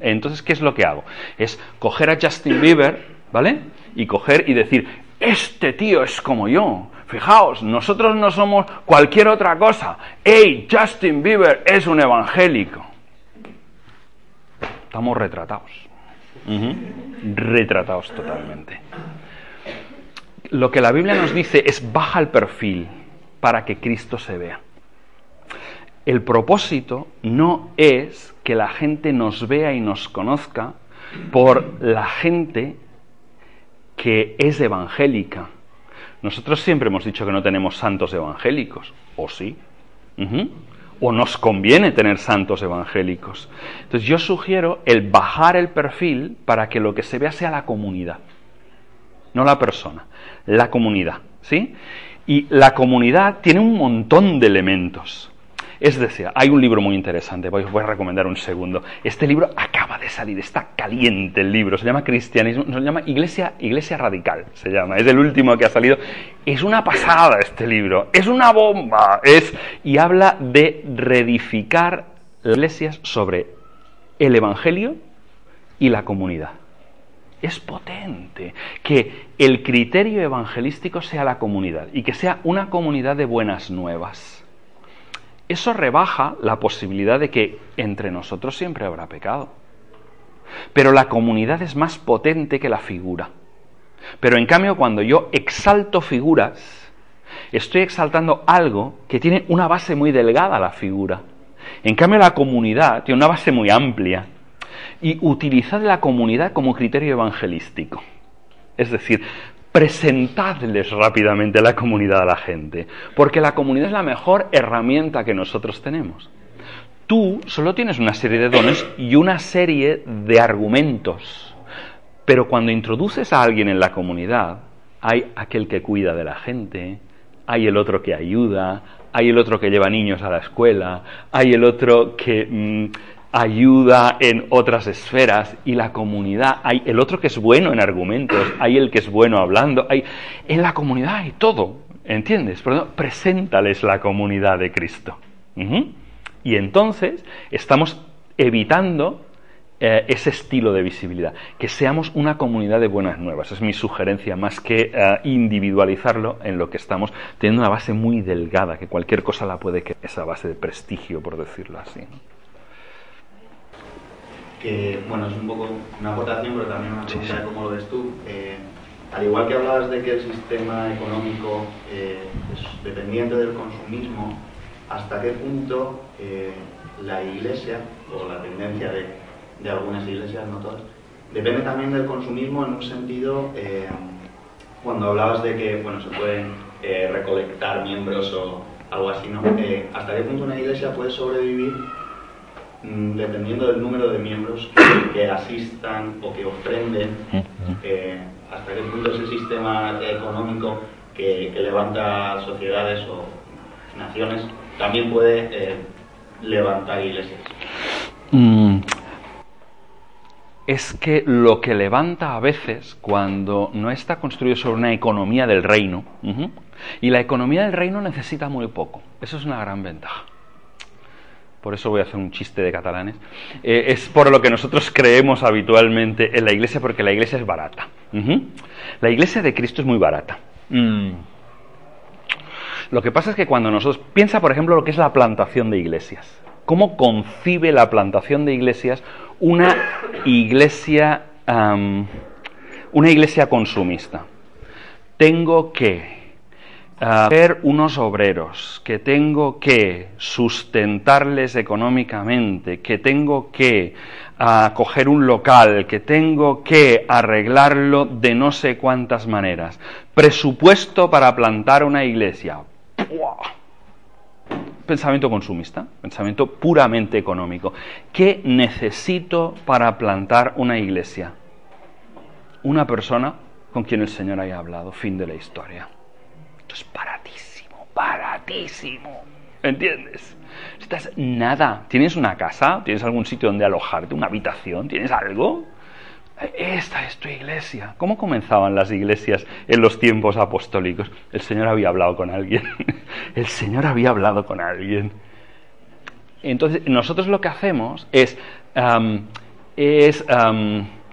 entonces, ¿qué es lo que hago? Es coger a Justin Bieber, ¿vale? Y coger y decir, este tío es como yo, Fijaos, nosotros no somos cualquier otra cosa. ¡Ey, Justin Bieber es un evangélico! Estamos retratados. Retratados totalmente. Lo que la Biblia nos dice es baja el perfil para que Cristo se vea. El propósito no es que la gente nos vea y nos conozca por la gente que es evangélica nosotros siempre hemos dicho que no tenemos santos evangélicos, ¿o sí? ¿O nos conviene tener santos evangélicos? Entonces yo sugiero el bajar el perfil para que lo que se vea sea la comunidad, no la persona, la comunidad, ¿sí? Y la comunidad tiene un montón de elementos. Es decir, hay un libro muy interesante, voy, voy a recomendar un segundo. Este libro acaba de salir, está caliente el libro, se llama Cristianismo, se llama Iglesia, Iglesia Radical, se llama, es el último que ha salido. Es una pasada este libro, es una bomba, es y habla de reedificar las iglesias sobre el Evangelio y la comunidad. Es potente que el criterio evangelístico sea la comunidad y que sea una comunidad de buenas nuevas eso rebaja la posibilidad de que entre nosotros siempre habrá pecado. Pero la comunidad es más potente que la figura. Pero en cambio, cuando yo exalto figuras, estoy exaltando algo que tiene una base muy delgada la figura. En cambio, la comunidad tiene una base muy amplia. Y utilizad la comunidad como criterio evangelístico. Es decir, presentadles rápidamente la comunidad a la gente, porque la comunidad es la mejor herramienta que nosotros tenemos. Tú solo tienes una serie de dones y una serie de argumentos, pero cuando introduces a alguien en la comunidad, hay aquel que cuida de la gente, hay el otro que ayuda, hay el otro que lleva niños a la escuela, hay el otro que mm, ayuda en otras esferas y la comunidad, hay el otro que es bueno en argumentos, hay el que es bueno hablando, hay en la comunidad hay todo, ¿entiendes? Pero preséntales la comunidad de Cristo. Y entonces estamos evitando eh, ese estilo de visibilidad, que seamos una comunidad de buenas nuevas. Es mi sugerencia, más que eh, individualizarlo en lo que estamos teniendo una base muy delgada, que cualquier cosa la puede que esa base de prestigio, por decirlo así que, bueno, es un poco una aportación, pero también una pregunta cómo lo ves tú. Eh, al igual que hablabas de que el sistema económico eh, es dependiente del consumismo, ¿hasta qué punto eh, la iglesia, o la tendencia de, de, algunas iglesias, no todas, depende también del consumismo en un sentido, cuando hablabas de que bueno, se pueden recolectar miembros o algo así, ¿no? ¿Hasta qué punto una iglesia puede sobrevivir dependiendo del número de miembros que, asistan o que ofrenden, eh, hasta qué punto es el sistema económico que, levanta sociedades o naciones también puede eh, levantar iglesias. Mm. Es que lo que levanta a veces cuando no está construido sobre una economía del reino, y la economía del reino necesita muy poco, eso es una gran ventaja por eso voy a hacer un chiste de catalanes, eh, es por lo que nosotros creemos habitualmente en la iglesia, porque la iglesia es barata. La iglesia de Cristo es muy barata. Mm. Lo que pasa es que cuando nosotros... Piensa, por ejemplo, lo que es la plantación de iglesias. ¿Cómo concibe la plantación de iglesias una iglesia, una iglesia consumista? Tengo que ser unos obreros, que tengo que sustentarles económicamente, que tengo que coger un local, que tengo que arreglarlo de no sé cuántas maneras. Presupuesto para plantar una iglesia. Pensamiento consumista, pensamiento puramente económico. ¿Qué necesito para plantar una iglesia? Una persona con quien el Señor haya hablado. Fin de la historia. Esto es baratísimo, baratísimo. ¿Entiendes? Estás nada. ¿Tienes una casa? ¿Tienes algún sitio donde alojarte? ¿Una habitación? ¿Tienes algo? Esta es tu iglesia. ¿Cómo comenzaban las iglesias en los tiempos apostólicos? El Señor había hablado con alguien. El Señor había hablado con alguien. Entonces, nosotros lo que hacemos es, es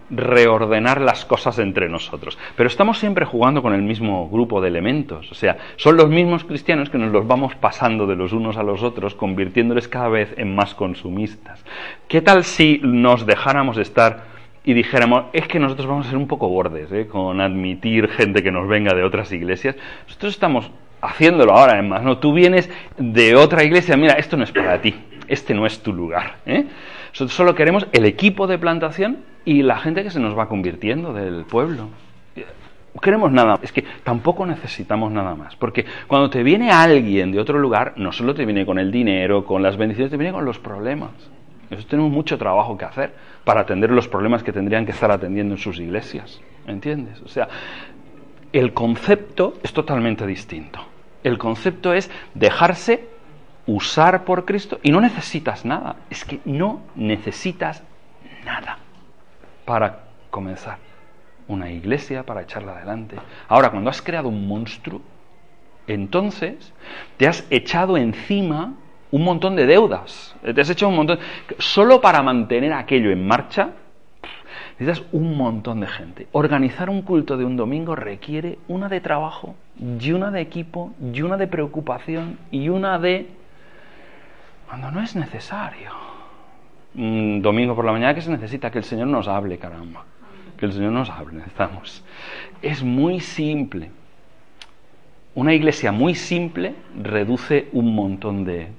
reordenar las cosas entre nosotros. Pero estamos siempre jugando con el mismo grupo de elementos. O sea, son los mismos cristianos que nos los vamos pasando de los unos a los otros, convirtiéndoles cada vez en más consumistas. ¿Qué tal si nos dejáramos estar y dijéramos, es que nosotros vamos a ser un poco bordes ¿eh? con admitir gente que nos venga de otras iglesias? Nosotros estamos haciéndolo ahora, además, ¿no? Tú vienes de otra iglesia, mira, esto no es para ti, este no es tu lugar. ¿eh? Nosotros solo queremos el equipo de plantación y la gente que se nos va convirtiendo del pueblo. No queremos nada, es que tampoco necesitamos nada más, porque cuando te viene alguien de otro lugar, no solo te viene con el dinero, con las bendiciones, te viene con los problemas. Nosotros tenemos mucho trabajo que hacer para atender los problemas que tendrían que estar atendiendo en sus iglesias. ¿Entiendes? O sea, el concepto es totalmente distinto. El concepto es dejarse usar por Cristo y no necesitas nada. Es que no necesitas nada para comenzar una iglesia, para echarla adelante. Ahora, cuando has creado un monstruo, entonces te has echado encima un montón de deudas. Te has hecho un montón. Solo para mantener aquello en marcha, necesitas un montón de gente. Organizar un culto de un domingo requiere una de trabajo, y una de equipo, y una de preocupación, y una de. cuando no es necesario un domingo por la mañana que se necesita que el Señor nos hable, caramba. Que el Señor nos hable, necesitamos. Es muy simple. Una iglesia muy simple reduce un montón de,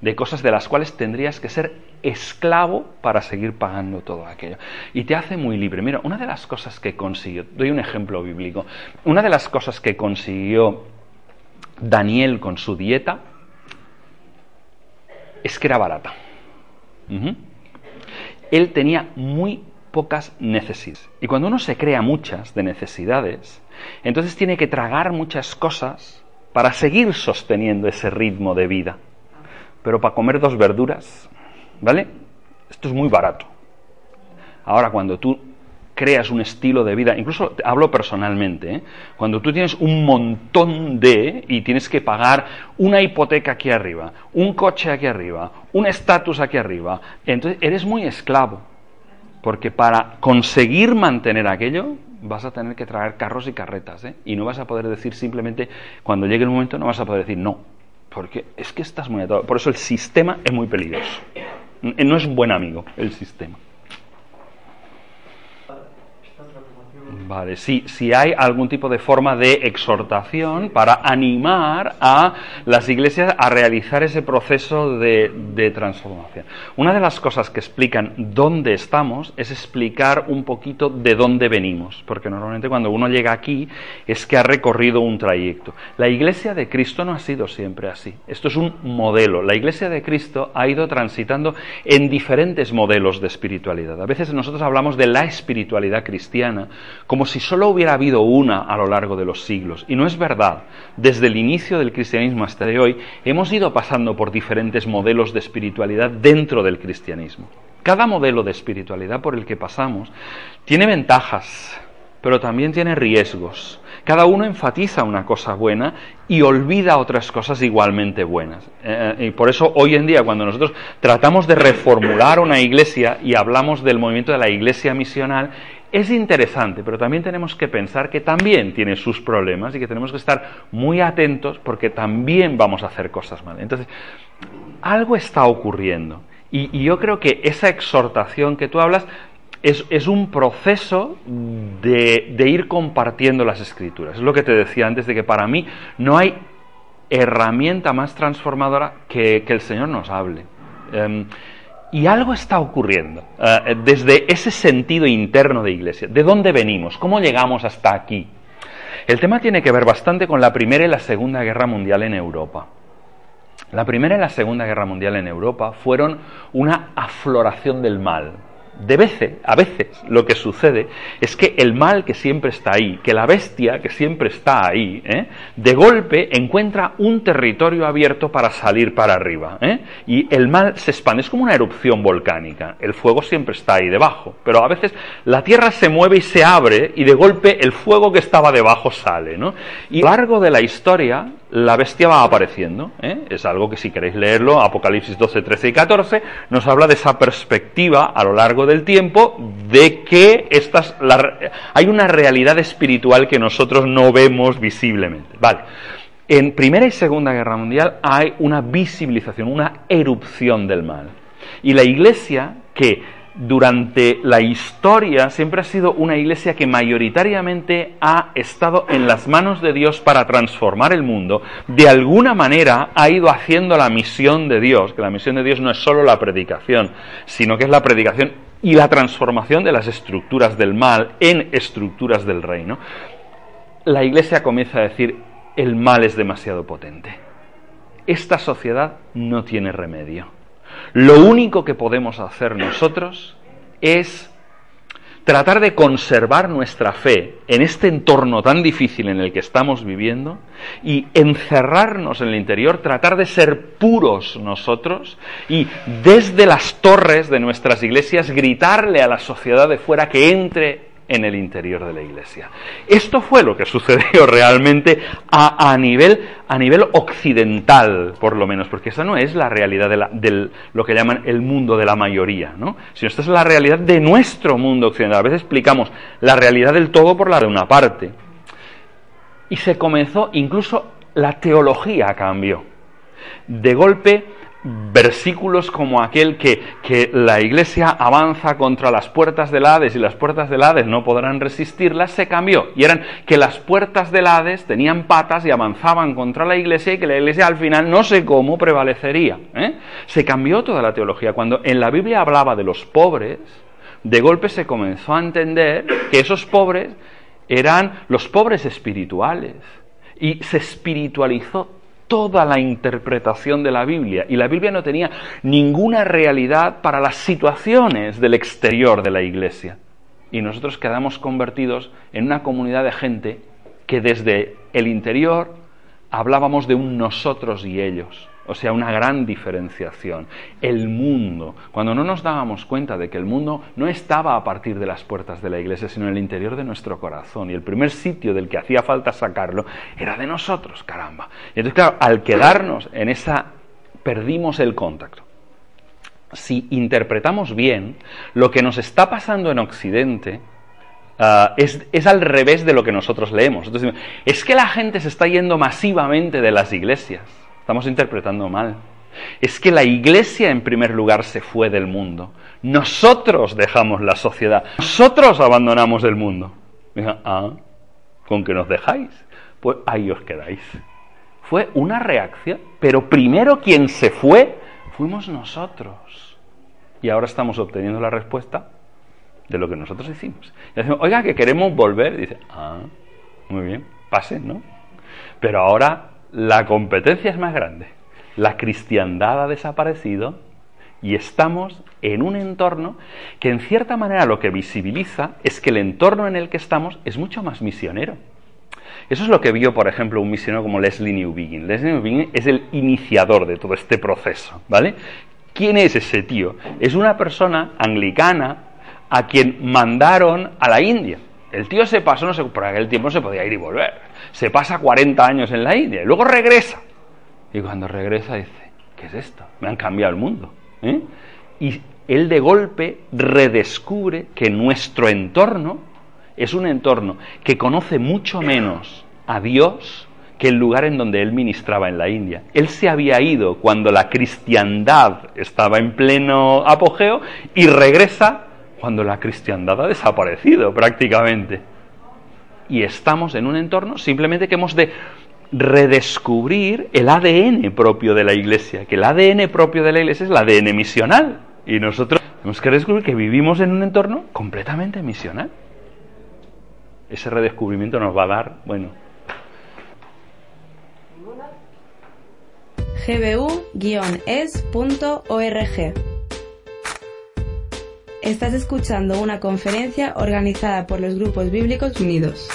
de cosas de las cuales tendrías que ser esclavo para seguir pagando todo aquello. Y te hace muy libre. Mira, una de las cosas que consiguió, doy un ejemplo bíblico, una de las cosas que consiguió Daniel con su dieta es que era barata. Él tenía muy pocas necesidades. Y cuando uno se crea muchas de necesidades, entonces tiene que tragar muchas cosas para seguir sosteniendo ese ritmo de vida. Pero para comer dos verduras, ¿vale? Esto es muy barato. Ahora, cuando tú creas un estilo de vida, incluso hablo personalmente, ¿eh? cuando tú tienes un montón de y tienes que pagar una hipoteca aquí arriba, un coche aquí arriba, un estatus aquí arriba, entonces eres muy esclavo, porque para conseguir mantener aquello vas a tener que traer carros y carretas, ¿eh? y no vas a poder decir simplemente, cuando llegue el momento no vas a poder decir no, porque es que estás muy atado. Por eso el sistema es muy peligroso. No es un buen amigo el sistema. Vale, si, si hay algún tipo de forma de exhortación para animar a las iglesias a realizar ese proceso de, de, transformación. Una de las cosas que explican dónde estamos es explicar un poquito de dónde venimos, porque normalmente cuando uno llega aquí es que ha recorrido un trayecto. La iglesia de Cristo no ha sido siempre así. Esto es un modelo. La iglesia de Cristo ha ido transitando en diferentes modelos de espiritualidad. A veces nosotros hablamos de la espiritualidad cristiana como si solo hubiera habido una a lo largo de los siglos. Y no es verdad. Desde el inicio del cristianismo hasta hoy hemos ido pasando por diferentes modelos de espiritualidad dentro del cristianismo. Cada modelo de espiritualidad por el que pasamos tiene ventajas, pero también tiene riesgos. Cada uno enfatiza una cosa buena y olvida otras cosas igualmente buenas. Eh, y por eso hoy en día, cuando nosotros tratamos de reformular una iglesia y hablamos del movimiento de la iglesia misional, es interesante, pero también tenemos que pensar que también tiene sus problemas y que tenemos que estar muy atentos porque también vamos a hacer cosas mal. Entonces, algo está ocurriendo. Y, yo creo que esa exhortación que tú hablas es, un proceso de, ir compartiendo las escrituras. Es lo que te decía antes de que para mí no hay herramienta más transformadora que, que el Señor nos hable. Em, y algo está ocurriendo eh, desde ese sentido interno de iglesia. ¿De dónde venimos? ¿Cómo llegamos hasta aquí? El tema tiene que ver bastante con la Primera y la Segunda Guerra Mundial en Europa. La Primera y la Segunda Guerra Mundial en Europa fueron una afloración del mal, de veces, a veces, lo que sucede es que el mal que siempre está ahí, que la bestia que siempre está ahí, ¿eh? de golpe encuentra un territorio abierto para salir para arriba. ¿eh? Y el mal se expande, es como una erupción volcánica. El fuego siempre está ahí debajo, pero a veces la tierra se mueve y se abre y de golpe el fuego que estaba debajo sale. Y a lo largo de la historia, la bestia va apareciendo. ¿eh? Es algo que si queréis leerlo, Apocalipsis 12, 13 y 14, nos habla de esa perspectiva a lo largo del tiempo de que estas, hay una realidad espiritual que nosotros no vemos visiblemente. Vale. En Primera y Segunda Guerra Mundial hay una visibilización, una erupción del mal. Y la Iglesia que durante la historia siempre ha sido una iglesia que mayoritariamente ha estado en las manos de Dios para transformar el mundo, de alguna manera ha ido haciendo la misión de Dios, que la misión de Dios no es solo la predicación, sino que es la predicación y la transformación de las estructuras del mal en estructuras del reino. La iglesia comienza a decir, el mal es demasiado potente. Esta sociedad no tiene remedio lo único que podemos hacer nosotros es tratar de conservar nuestra fe en este entorno tan difícil en el que estamos viviendo y encerrarnos en el interior, tratar de ser puros nosotros y desde las torres de nuestras iglesias gritarle a la sociedad de fuera que entre en el interior de la iglesia. Esto fue lo que sucedió realmente a, nivel, a nivel occidental, por lo menos, porque esa no es la realidad de lo que llaman el mundo de la mayoría, ¿no? sino esta es la realidad de nuestro mundo occidental. A veces explicamos la realidad del todo por la de una parte. Y se comenzó, incluso la teología cambió. De golpe, versículos como aquel que, que, la iglesia avanza contra las puertas del Hades y las puertas del Hades no podrán resistirlas, se cambió. Y eran que las puertas del Hades tenían patas y avanzaban contra la iglesia y que la iglesia al final no sé cómo prevalecería. ¿eh? Se cambió toda la teología. Cuando en la Biblia hablaba de los pobres, de golpe se comenzó a entender que esos pobres eran los pobres espirituales. Y se espiritualizó toda la interpretación de la Biblia y la Biblia no tenía ninguna realidad para las situaciones del exterior de la iglesia. Y nosotros quedamos convertidos en una comunidad de gente que desde el interior hablábamos de un nosotros y ellos. O sea, una gran diferenciación. El mundo, cuando no nos dábamos cuenta de que el mundo no estaba a partir de las puertas de la iglesia, sino en el interior de nuestro corazón. Y el primer sitio del que hacía falta sacarlo era de nosotros, caramba. Y entonces, claro, al quedarnos en esa, perdimos el contacto. Si interpretamos bien, lo que nos está pasando en Occidente ah, es, es, al revés de lo que nosotros leemos. Es que la gente se está yendo masivamente de las iglesias. Estamos interpretando mal. Es que la iglesia en primer lugar se fue del mundo. Nosotros dejamos la sociedad. Nosotros abandonamos el mundo. ah, ¿con qué nos dejáis? Pues ahí os quedáis. Fue una reacción, pero primero quien se fue fuimos nosotros. Y ahora estamos obteniendo la respuesta de lo que nosotros hicimos. Decimos, oiga, que queremos volver. Dice, ah, muy bien, pasen, ¿no? Pero ahora la competencia es más grande. La cristiandad ha desaparecido y estamos en un entorno que en cierta manera lo que visibiliza es que el entorno en el que estamos es mucho más misionero. Eso es lo que vio, por ejemplo, un misionero como Leslie Newbegin. Leslie Newbegin es el iniciador de todo este proceso, ¿vale? ¿Quién es ese tío? Es una persona anglicana a quien mandaron a la India. El tío se pasó, no sé, por aquel tiempo se podía ir y volver. Se pasa 40 años en la India y luego regresa. Y cuando regresa dice, ¿qué es esto? Me han cambiado el mundo. ¿eh? Y él de golpe redescubre que nuestro entorno es un entorno que conoce mucho menos a Dios que el lugar en donde él ministraba en la India. Él se había ido cuando la cristiandad estaba en pleno apogeo y regresa cuando la cristiandad ha desaparecido prácticamente. Y estamos en un entorno simplemente que hemos de redescubrir el ADN propio de la iglesia, que el ADN propio de la iglesia es el ADN misional. Y nosotros tenemos que descubrir que vivimos en un entorno completamente misional. Ese redescubrimiento nos va a dar, bueno. gbu-es.org Estás escuchando una conferencia organizada por los Grupos Bíblicos Unidos.